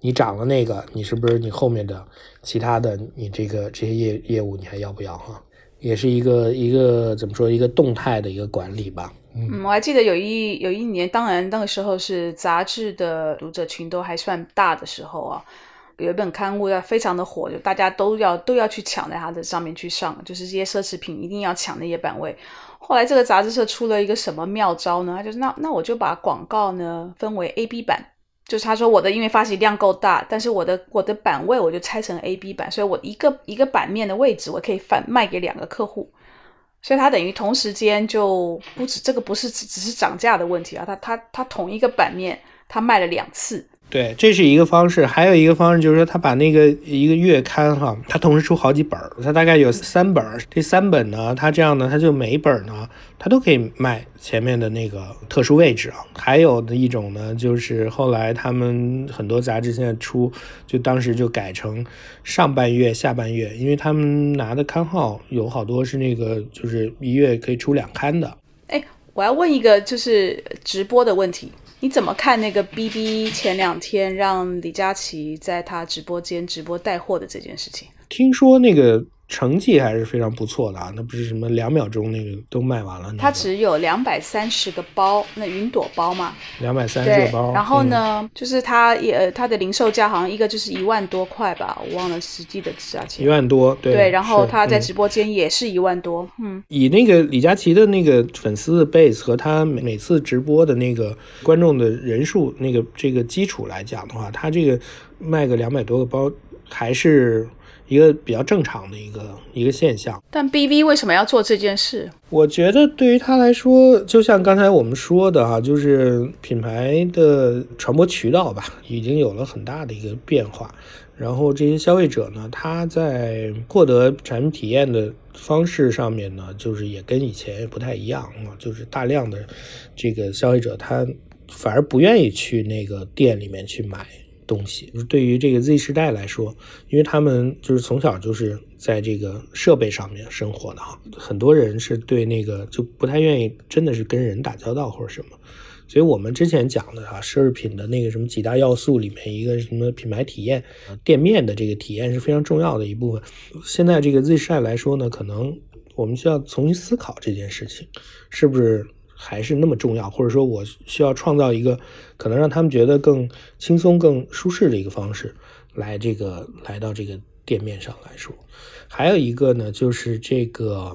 你涨了那个，你是不是你后面的其他的你这个这些业业务你还要不要哈？也是一个一个怎么说一个动态的一个管理吧。嗯，我还记得有一有一年，当然那个时候是杂志的读者群都还算大的时候啊，有一本刊物要非常的火，就大家都要都要去抢在它的上面去上，就是这些奢侈品一定要抢那些版位。后来这个杂志社出了一个什么妙招呢？他就是那那我就把广告呢分为 A、B 版，就是他说我的因为发行量够大，但是我的我的版位我就拆成 A、B 版，所以我一个一个版面的位置我可以反卖给两个客户。所以它等于同时间就不止这个不是只只是涨价的问题啊，它它它同一个版面它卖了两次。对，这是一个方式，还有一个方式就是说，他把那个一个月刊哈，他同时出好几本，他大概有三本，这三本呢，他这样呢，他就每一本呢，他都可以卖前面的那个特殊位置啊。还有的一种呢，就是后来他们很多杂志现在出，就当时就改成上半月、下半月，因为他们拿的刊号有好多是那个，就是一月可以出两刊的。哎，我要问一个就是直播的问题。你怎么看那个 B B 前两天让李佳琦在他直播间直播带货的这件事情？听说那个。成绩还是非常不错的啊，那不是什么两秒钟那个都卖完了。它只有两百三十个包，那云朵包嘛，两百三十个包。然后呢，就是它也它的零售价好像一个就是一万多块吧，我忘了实际的价钱。一万多，对。对，然后他在直播间也是一万多，嗯。以那个李佳琦的那个粉丝的 base 和他每次直播的那个观众的人数那个这个基础来讲的话，他这个卖个两百多个包还是。一个比较正常的一个一个现象，但 B B 为什么要做这件事？我觉得对于他来说，就像刚才我们说的哈，就是品牌的传播渠道吧，已经有了很大的一个变化。然后这些消费者呢，他在获得产品体验的方式上面呢，就是也跟以前不太一样啊，就是大量的这个消费者他反而不愿意去那个店里面去买。东西对于这个 Z 时代来说，因为他们就是从小就是在这个设备上面生活的哈，很多人是对那个就不太愿意，真的是跟人打交道或者什么。所以我们之前讲的啊，奢侈品的那个什么几大要素里面，一个什么品牌体验，店面的这个体验是非常重要的一部分。现在这个 Z 时代来说呢，可能我们需要重新思考这件事情，是不是？还是那么重要，或者说，我需要创造一个可能让他们觉得更轻松、更舒适的一个方式，来这个来到这个店面上来说。还有一个呢，就是这个。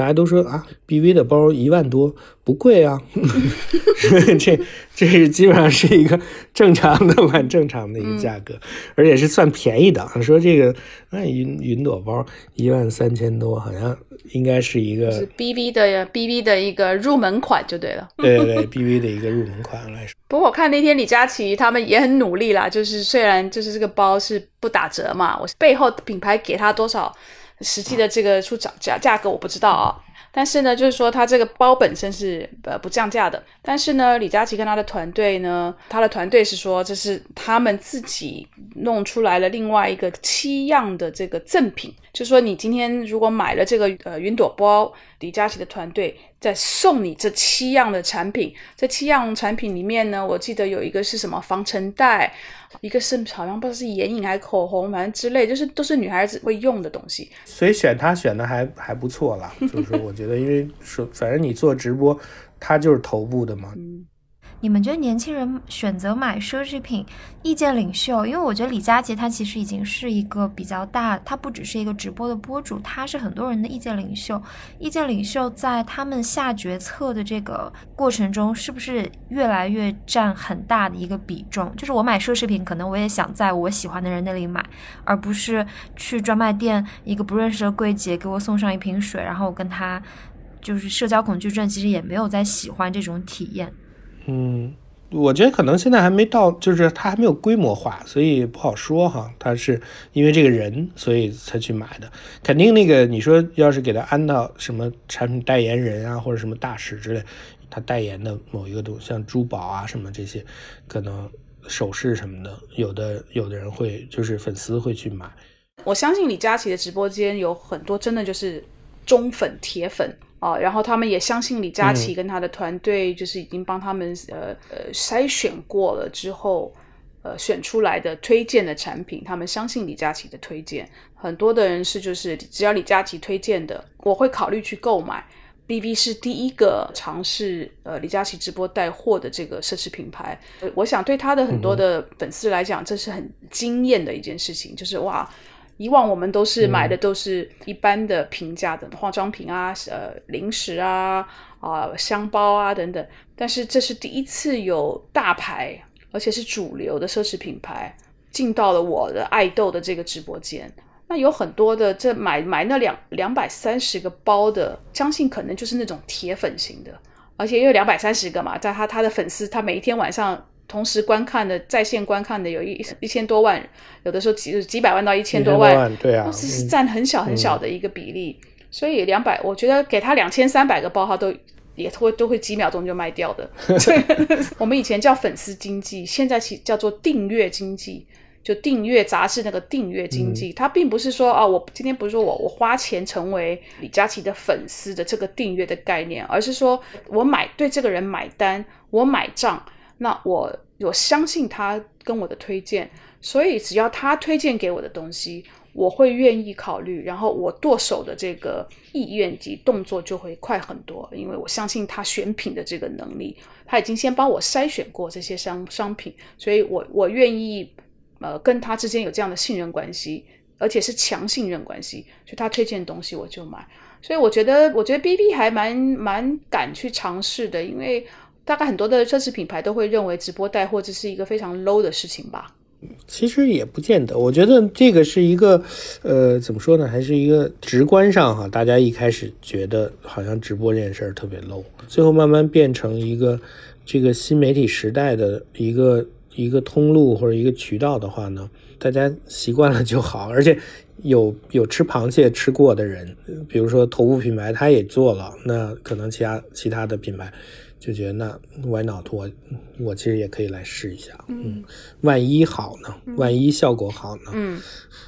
大家都说啊，BV 的包一万多不贵啊，这这是基本上是一个正常的、蛮正常的一个价格，而且是算便宜的。说这个那云云朵包一万三千多，好像应该是一个 BV 的 BV 的一个入门款就对了。对对对，BV 的一个入门款来说。不过我看那天李佳琦他们也很努力啦，就是虽然就是这个包是不打折嘛，我背后品牌给他多少。实际的这个出涨价价格我不知道啊，但是呢，就是说它这个包本身是呃不降价的。但是呢，李佳琦跟他的团队呢，他的团队是说这是他们自己弄出来了另外一个七样的这个赠品，就说你今天如果买了这个呃云朵包，李佳琦的团队在送你这七样的产品。这七样产品里面呢，我记得有一个是什么防尘袋。一个是好像不知道是眼影还是口红，反正之类，就是都是女孩子会用的东西。所以选它选的还还不错啦，就是说我觉得，因为说反正你做直播，它就是头部的嘛。你们觉得年轻人选择买奢侈品，意见领袖？因为我觉得李佳琦他其实已经是一个比较大，他不只是一个直播的播主，他是很多人的意见领袖。意见领袖在他们下决策的这个过程中，是不是越来越占很大的一个比重？就是我买奢侈品，可能我也想在我喜欢的人那里买，而不是去专卖店一个不认识的柜姐给我送上一瓶水，然后我跟他就是社交恐惧症，其实也没有在喜欢这种体验。嗯，我觉得可能现在还没到，就是它还没有规模化，所以不好说哈。他是因为这个人，所以才去买的。肯定那个你说要是给他安到什么产品代言人啊，或者什么大使之类，他代言的某一个东西，像珠宝啊什么这些，可能首饰什么的，有的有的人会就是粉丝会去买。我相信李佳琦的直播间有很多真的就是忠粉铁粉。啊，然后他们也相信李佳琦跟他的团队，就是已经帮他们呃呃筛选过了之后，呃选出来的推荐的产品，他们相信李佳琦的推荐。很多的人是就是只要李佳琦推荐的，我会考虑去购买。B B 是第一个尝试呃李佳琦直播带货的这个奢侈品牌，我想对他的很多的粉丝来讲，这是很惊艳的一件事情，就是哇。以往我们都是买的都是一般的平价的化妆品啊、呃零食啊、啊香包啊等等，但是这是第一次有大牌，而且是主流的奢侈品牌进到了我的爱豆的这个直播间。那有很多的这买买那两两百三十个包的，相信可能就是那种铁粉型的，而且因为两百三十个嘛，在他他的粉丝，他每一天晚上。同时观看的在线观看的有一一千多万，有的时候几几百万到一千多万，对啊，是占很小很小的一个比例。所以两百，我觉得给他两千三百个包，他都也会都会几秒钟就卖掉的。我们以前叫粉丝经济，现在其叫做订阅经济，就订阅杂志那个订阅经济。它并不是说啊，我今天不是说我我花钱成为李佳琦的粉丝的这个订阅的概念，而是说我买对这个人买单，我买账。那我我相信他跟我的推荐，所以只要他推荐给我的东西，我会愿意考虑，然后我剁手的这个意愿及动作就会快很多，因为我相信他选品的这个能力，他已经先帮我筛选过这些商商品，所以我我愿意呃跟他之间有这样的信任关系，而且是强信任关系，所以他推荐东西我就买，所以我觉得我觉得 B B 还蛮蛮敢去尝试的，因为。大概很多的奢侈品牌都会认为直播带货这是一个非常 low 的事情吧？其实也不见得，我觉得这个是一个，呃，怎么说呢？还是一个直观上哈，大家一开始觉得好像直播这件事儿特别 low，最后慢慢变成一个这个新媒体时代的一个一个通路或者一个渠道的话呢，大家习惯了就好。而且有有吃螃蟹吃过的人，比如说头部品牌他也做了，那可能其他其他的品牌。就觉得那 Why not 我我其实也可以来试一下，嗯，万一好呢？万一效果好呢？嗯，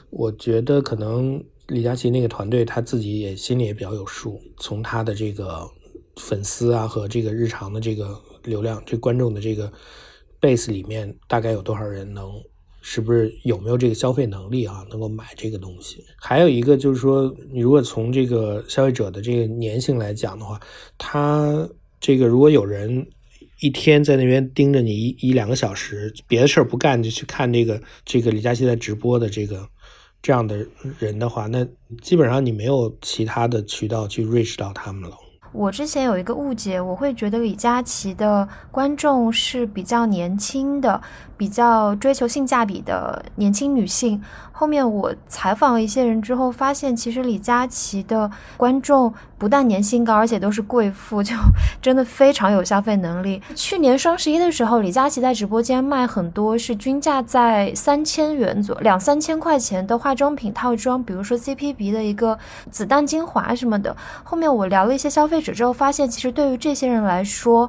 我觉得可能李佳琦那个团队他自己也心里也比较有数，从他的这个粉丝啊和这个日常的这个流量，这观众的这个 base 里面大概有多少人能，是不是有没有这个消费能力啊，能够买这个东西？还有一个就是说，你如果从这个消费者的这个粘性来讲的话，他。这个如果有人一天在那边盯着你一一两个小时，别的事儿不干就去看这个这个李佳琦在直播的这个这样的人的话，那基本上你没有其他的渠道去 reach 到他们了。我之前有一个误解，我会觉得李佳琦的观众是比较年轻的，比较追求性价比的年轻女性。后面我采访了一些人之后，发现其实李佳琦的观众不但年薪高，而且都是贵妇，就 真的非常有消费能力。去年双十一的时候，李佳琦在直播间卖很多是均价在三千元左两三千块钱的化妆品套装，比如说 CPB 的一个子弹精华什么的。后面我聊了一些消费者。之后发现，其实对于这些人来说，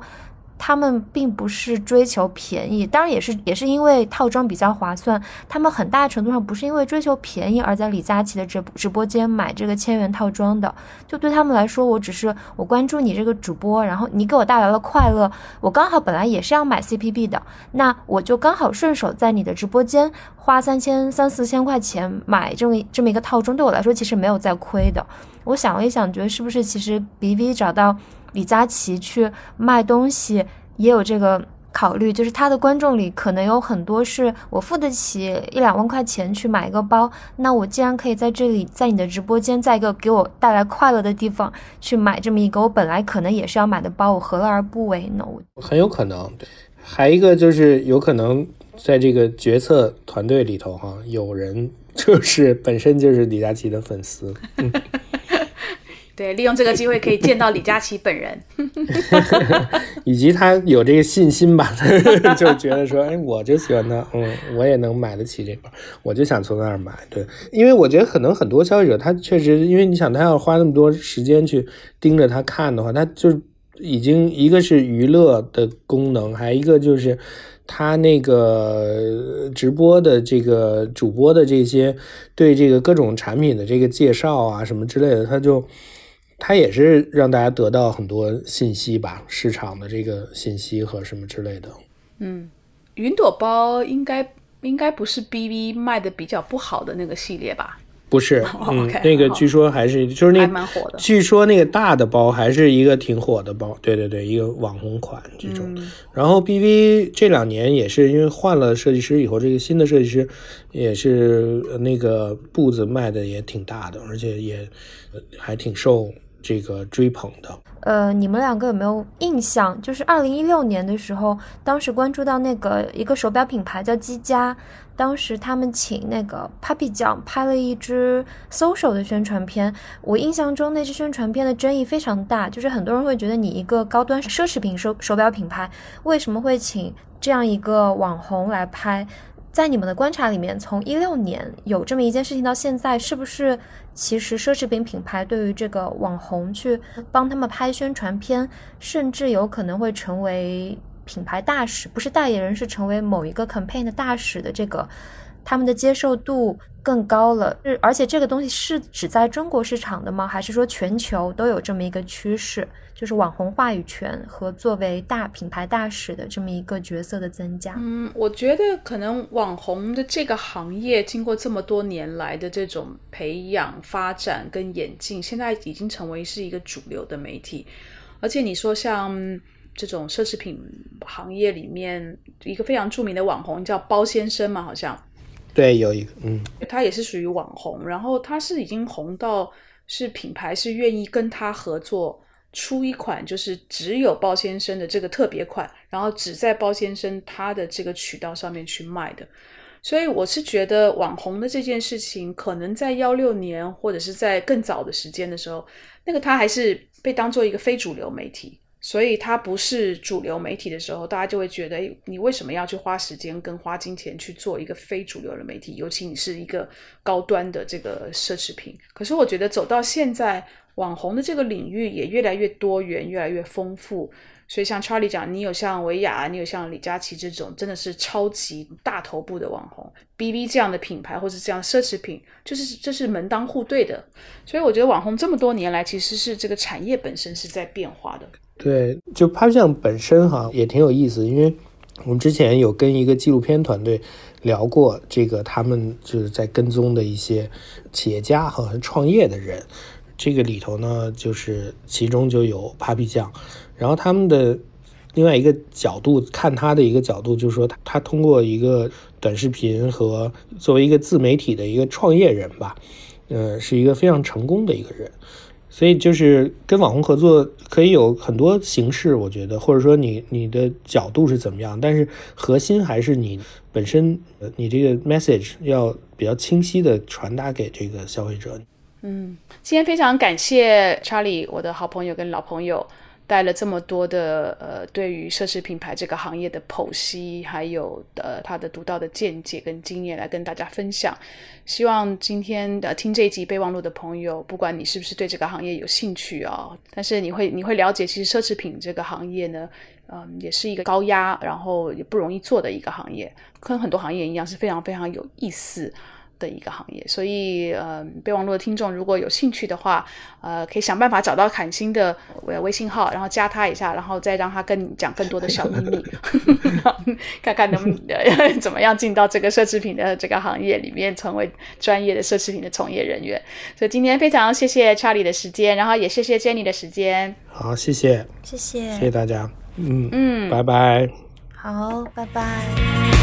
他们并不是追求便宜，当然也是也是因为套装比较划算。他们很大程度上不是因为追求便宜而在李佳琦的直直播间买这个千元套装的。就对他们来说，我只是我关注你这个主播，然后你给我带来了快乐，我刚好本来也是要买 CPB 的，那我就刚好顺手在你的直播间花三千三四千块钱买这么这么一个套装，对我来说其实没有在亏的。我想了一想，觉得是不是其实 B V 找到李佳琦去卖东西也有这个考虑，就是他的观众里可能有很多是我付得起一两万块钱去买一个包，那我既然可以在这里，在你的直播间，在一个给我带来快乐的地方去买这么一个我本来可能也是要买的包，我何乐而不为呢？我很有可能，对，还一个就是有可能在这个决策团队里头哈，有人就是本身就是李佳琦的粉丝。对，利用这个机会可以见到李佳琦本人，以及他有这个信心吧，就觉得说，哎，我就喜欢他，嗯，我也能买得起这个，我就想从那儿买。对，因为我觉得可能很多消费者他确实，因为你想他要花那么多时间去盯着他看的话，他就已经一个是娱乐的功能，还一个就是他那个直播的这个主播的这些对这个各种产品的这个介绍啊什么之类的，他就。它也是让大家得到很多信息吧，市场的这个信息和什么之类的。嗯，云朵包应该应该不是 BV 卖的比较不好的那个系列吧？不是，嗯，那个据说还是就是那蛮火的。据说那个大的包还是一个挺火的包，对对对，一个网红款这种。然后 BV 这两年也是因为换了设计师以后，这个新的设计师也是那个步子迈的也挺大的，而且也还挺受。这个追捧的，呃，你们两个有没有印象？就是二零一六年的时候，当时关注到那个一个手表品牌叫积家，当时他们请那个 Papi 酱拍了一支 social 的宣传片。我印象中那支宣传片的争议非常大，就是很多人会觉得你一个高端奢侈品手手表品牌，为什么会请这样一个网红来拍？在你们的观察里面，从一六年有这么一件事情到现在，是不是其实奢侈品品牌对于这个网红去帮他们拍宣传片，甚至有可能会成为品牌大使，不是代言人，是成为某一个 campaign 的大使的这个，他们的接受度更高了？是而且这个东西是只在中国市场的吗？还是说全球都有这么一个趋势？就是网红话语权和作为大品牌大使的这么一个角色的增加。嗯，我觉得可能网红的这个行业经过这么多年来的这种培养、发展跟演进，现在已经成为是一个主流的媒体。而且你说像这种奢侈品行业里面一个非常著名的网红叫包先生嘛，好像对，有一个，嗯，他也是属于网红，然后他是已经红到是品牌是愿意跟他合作。出一款就是只有包先生的这个特别款，然后只在包先生他的这个渠道上面去卖的，所以我是觉得网红的这件事情，可能在幺六年或者是在更早的时间的时候，那个他还是被当做一个非主流媒体，所以它不是主流媒体的时候，大家就会觉得，你为什么要去花时间跟花金钱去做一个非主流的媒体？尤其你是一个高端的这个奢侈品。可是我觉得走到现在。网红的这个领域也越来越多元，越来越丰富。所以像 Charlie 讲，你有像维亚，你有像李佳琦这种，真的是超级大头部的网红。B B 这样的品牌，或者这样奢侈品，就是这是门当户对的。所以我觉得网红这么多年来，其实是这个产业本身是在变化的。对，就 Papi 酱本身哈也挺有意思，因为我们之前有跟一个纪录片团队聊过，这个他们就是在跟踪的一些企业家和创业的人。这个里头呢，就是其中就有 Papi 酱，然后他们的另外一个角度看他的一个角度，就是说他他通过一个短视频和作为一个自媒体的一个创业人吧，呃，是一个非常成功的一个人。所以就是跟网红合作可以有很多形式，我觉得，或者说你你的角度是怎么样，但是核心还是你本身，你这个 message 要比较清晰的传达给这个消费者。嗯，今天非常感谢查理我的好朋友跟老朋友。带了这么多的呃，对于奢侈品牌这个行业的剖析，还有呃他的独到的见解跟经验来跟大家分享。希望今天的听这一集备忘录的朋友，不管你是不是对这个行业有兴趣啊，但是你会你会了解，其实奢侈品这个行业呢，嗯，也是一个高压，然后也不容易做的一个行业，跟很多行业一样是非常非常有意思。的一个行业，所以呃，备忘录的听众如果有兴趣的话，呃，可以想办法找到侃星的微信号，然后加他一下，然后再让他跟你讲更多的小秘密，看看能怎么样进到这个奢侈品的这个行业里面，成为专业的奢侈品的从业人员。所以今天非常谢谢 Charlie 的时间，然后也谢谢 Jenny 的时间。好，谢谢，谢谢，谢谢大家。嗯嗯，拜拜。好，拜拜。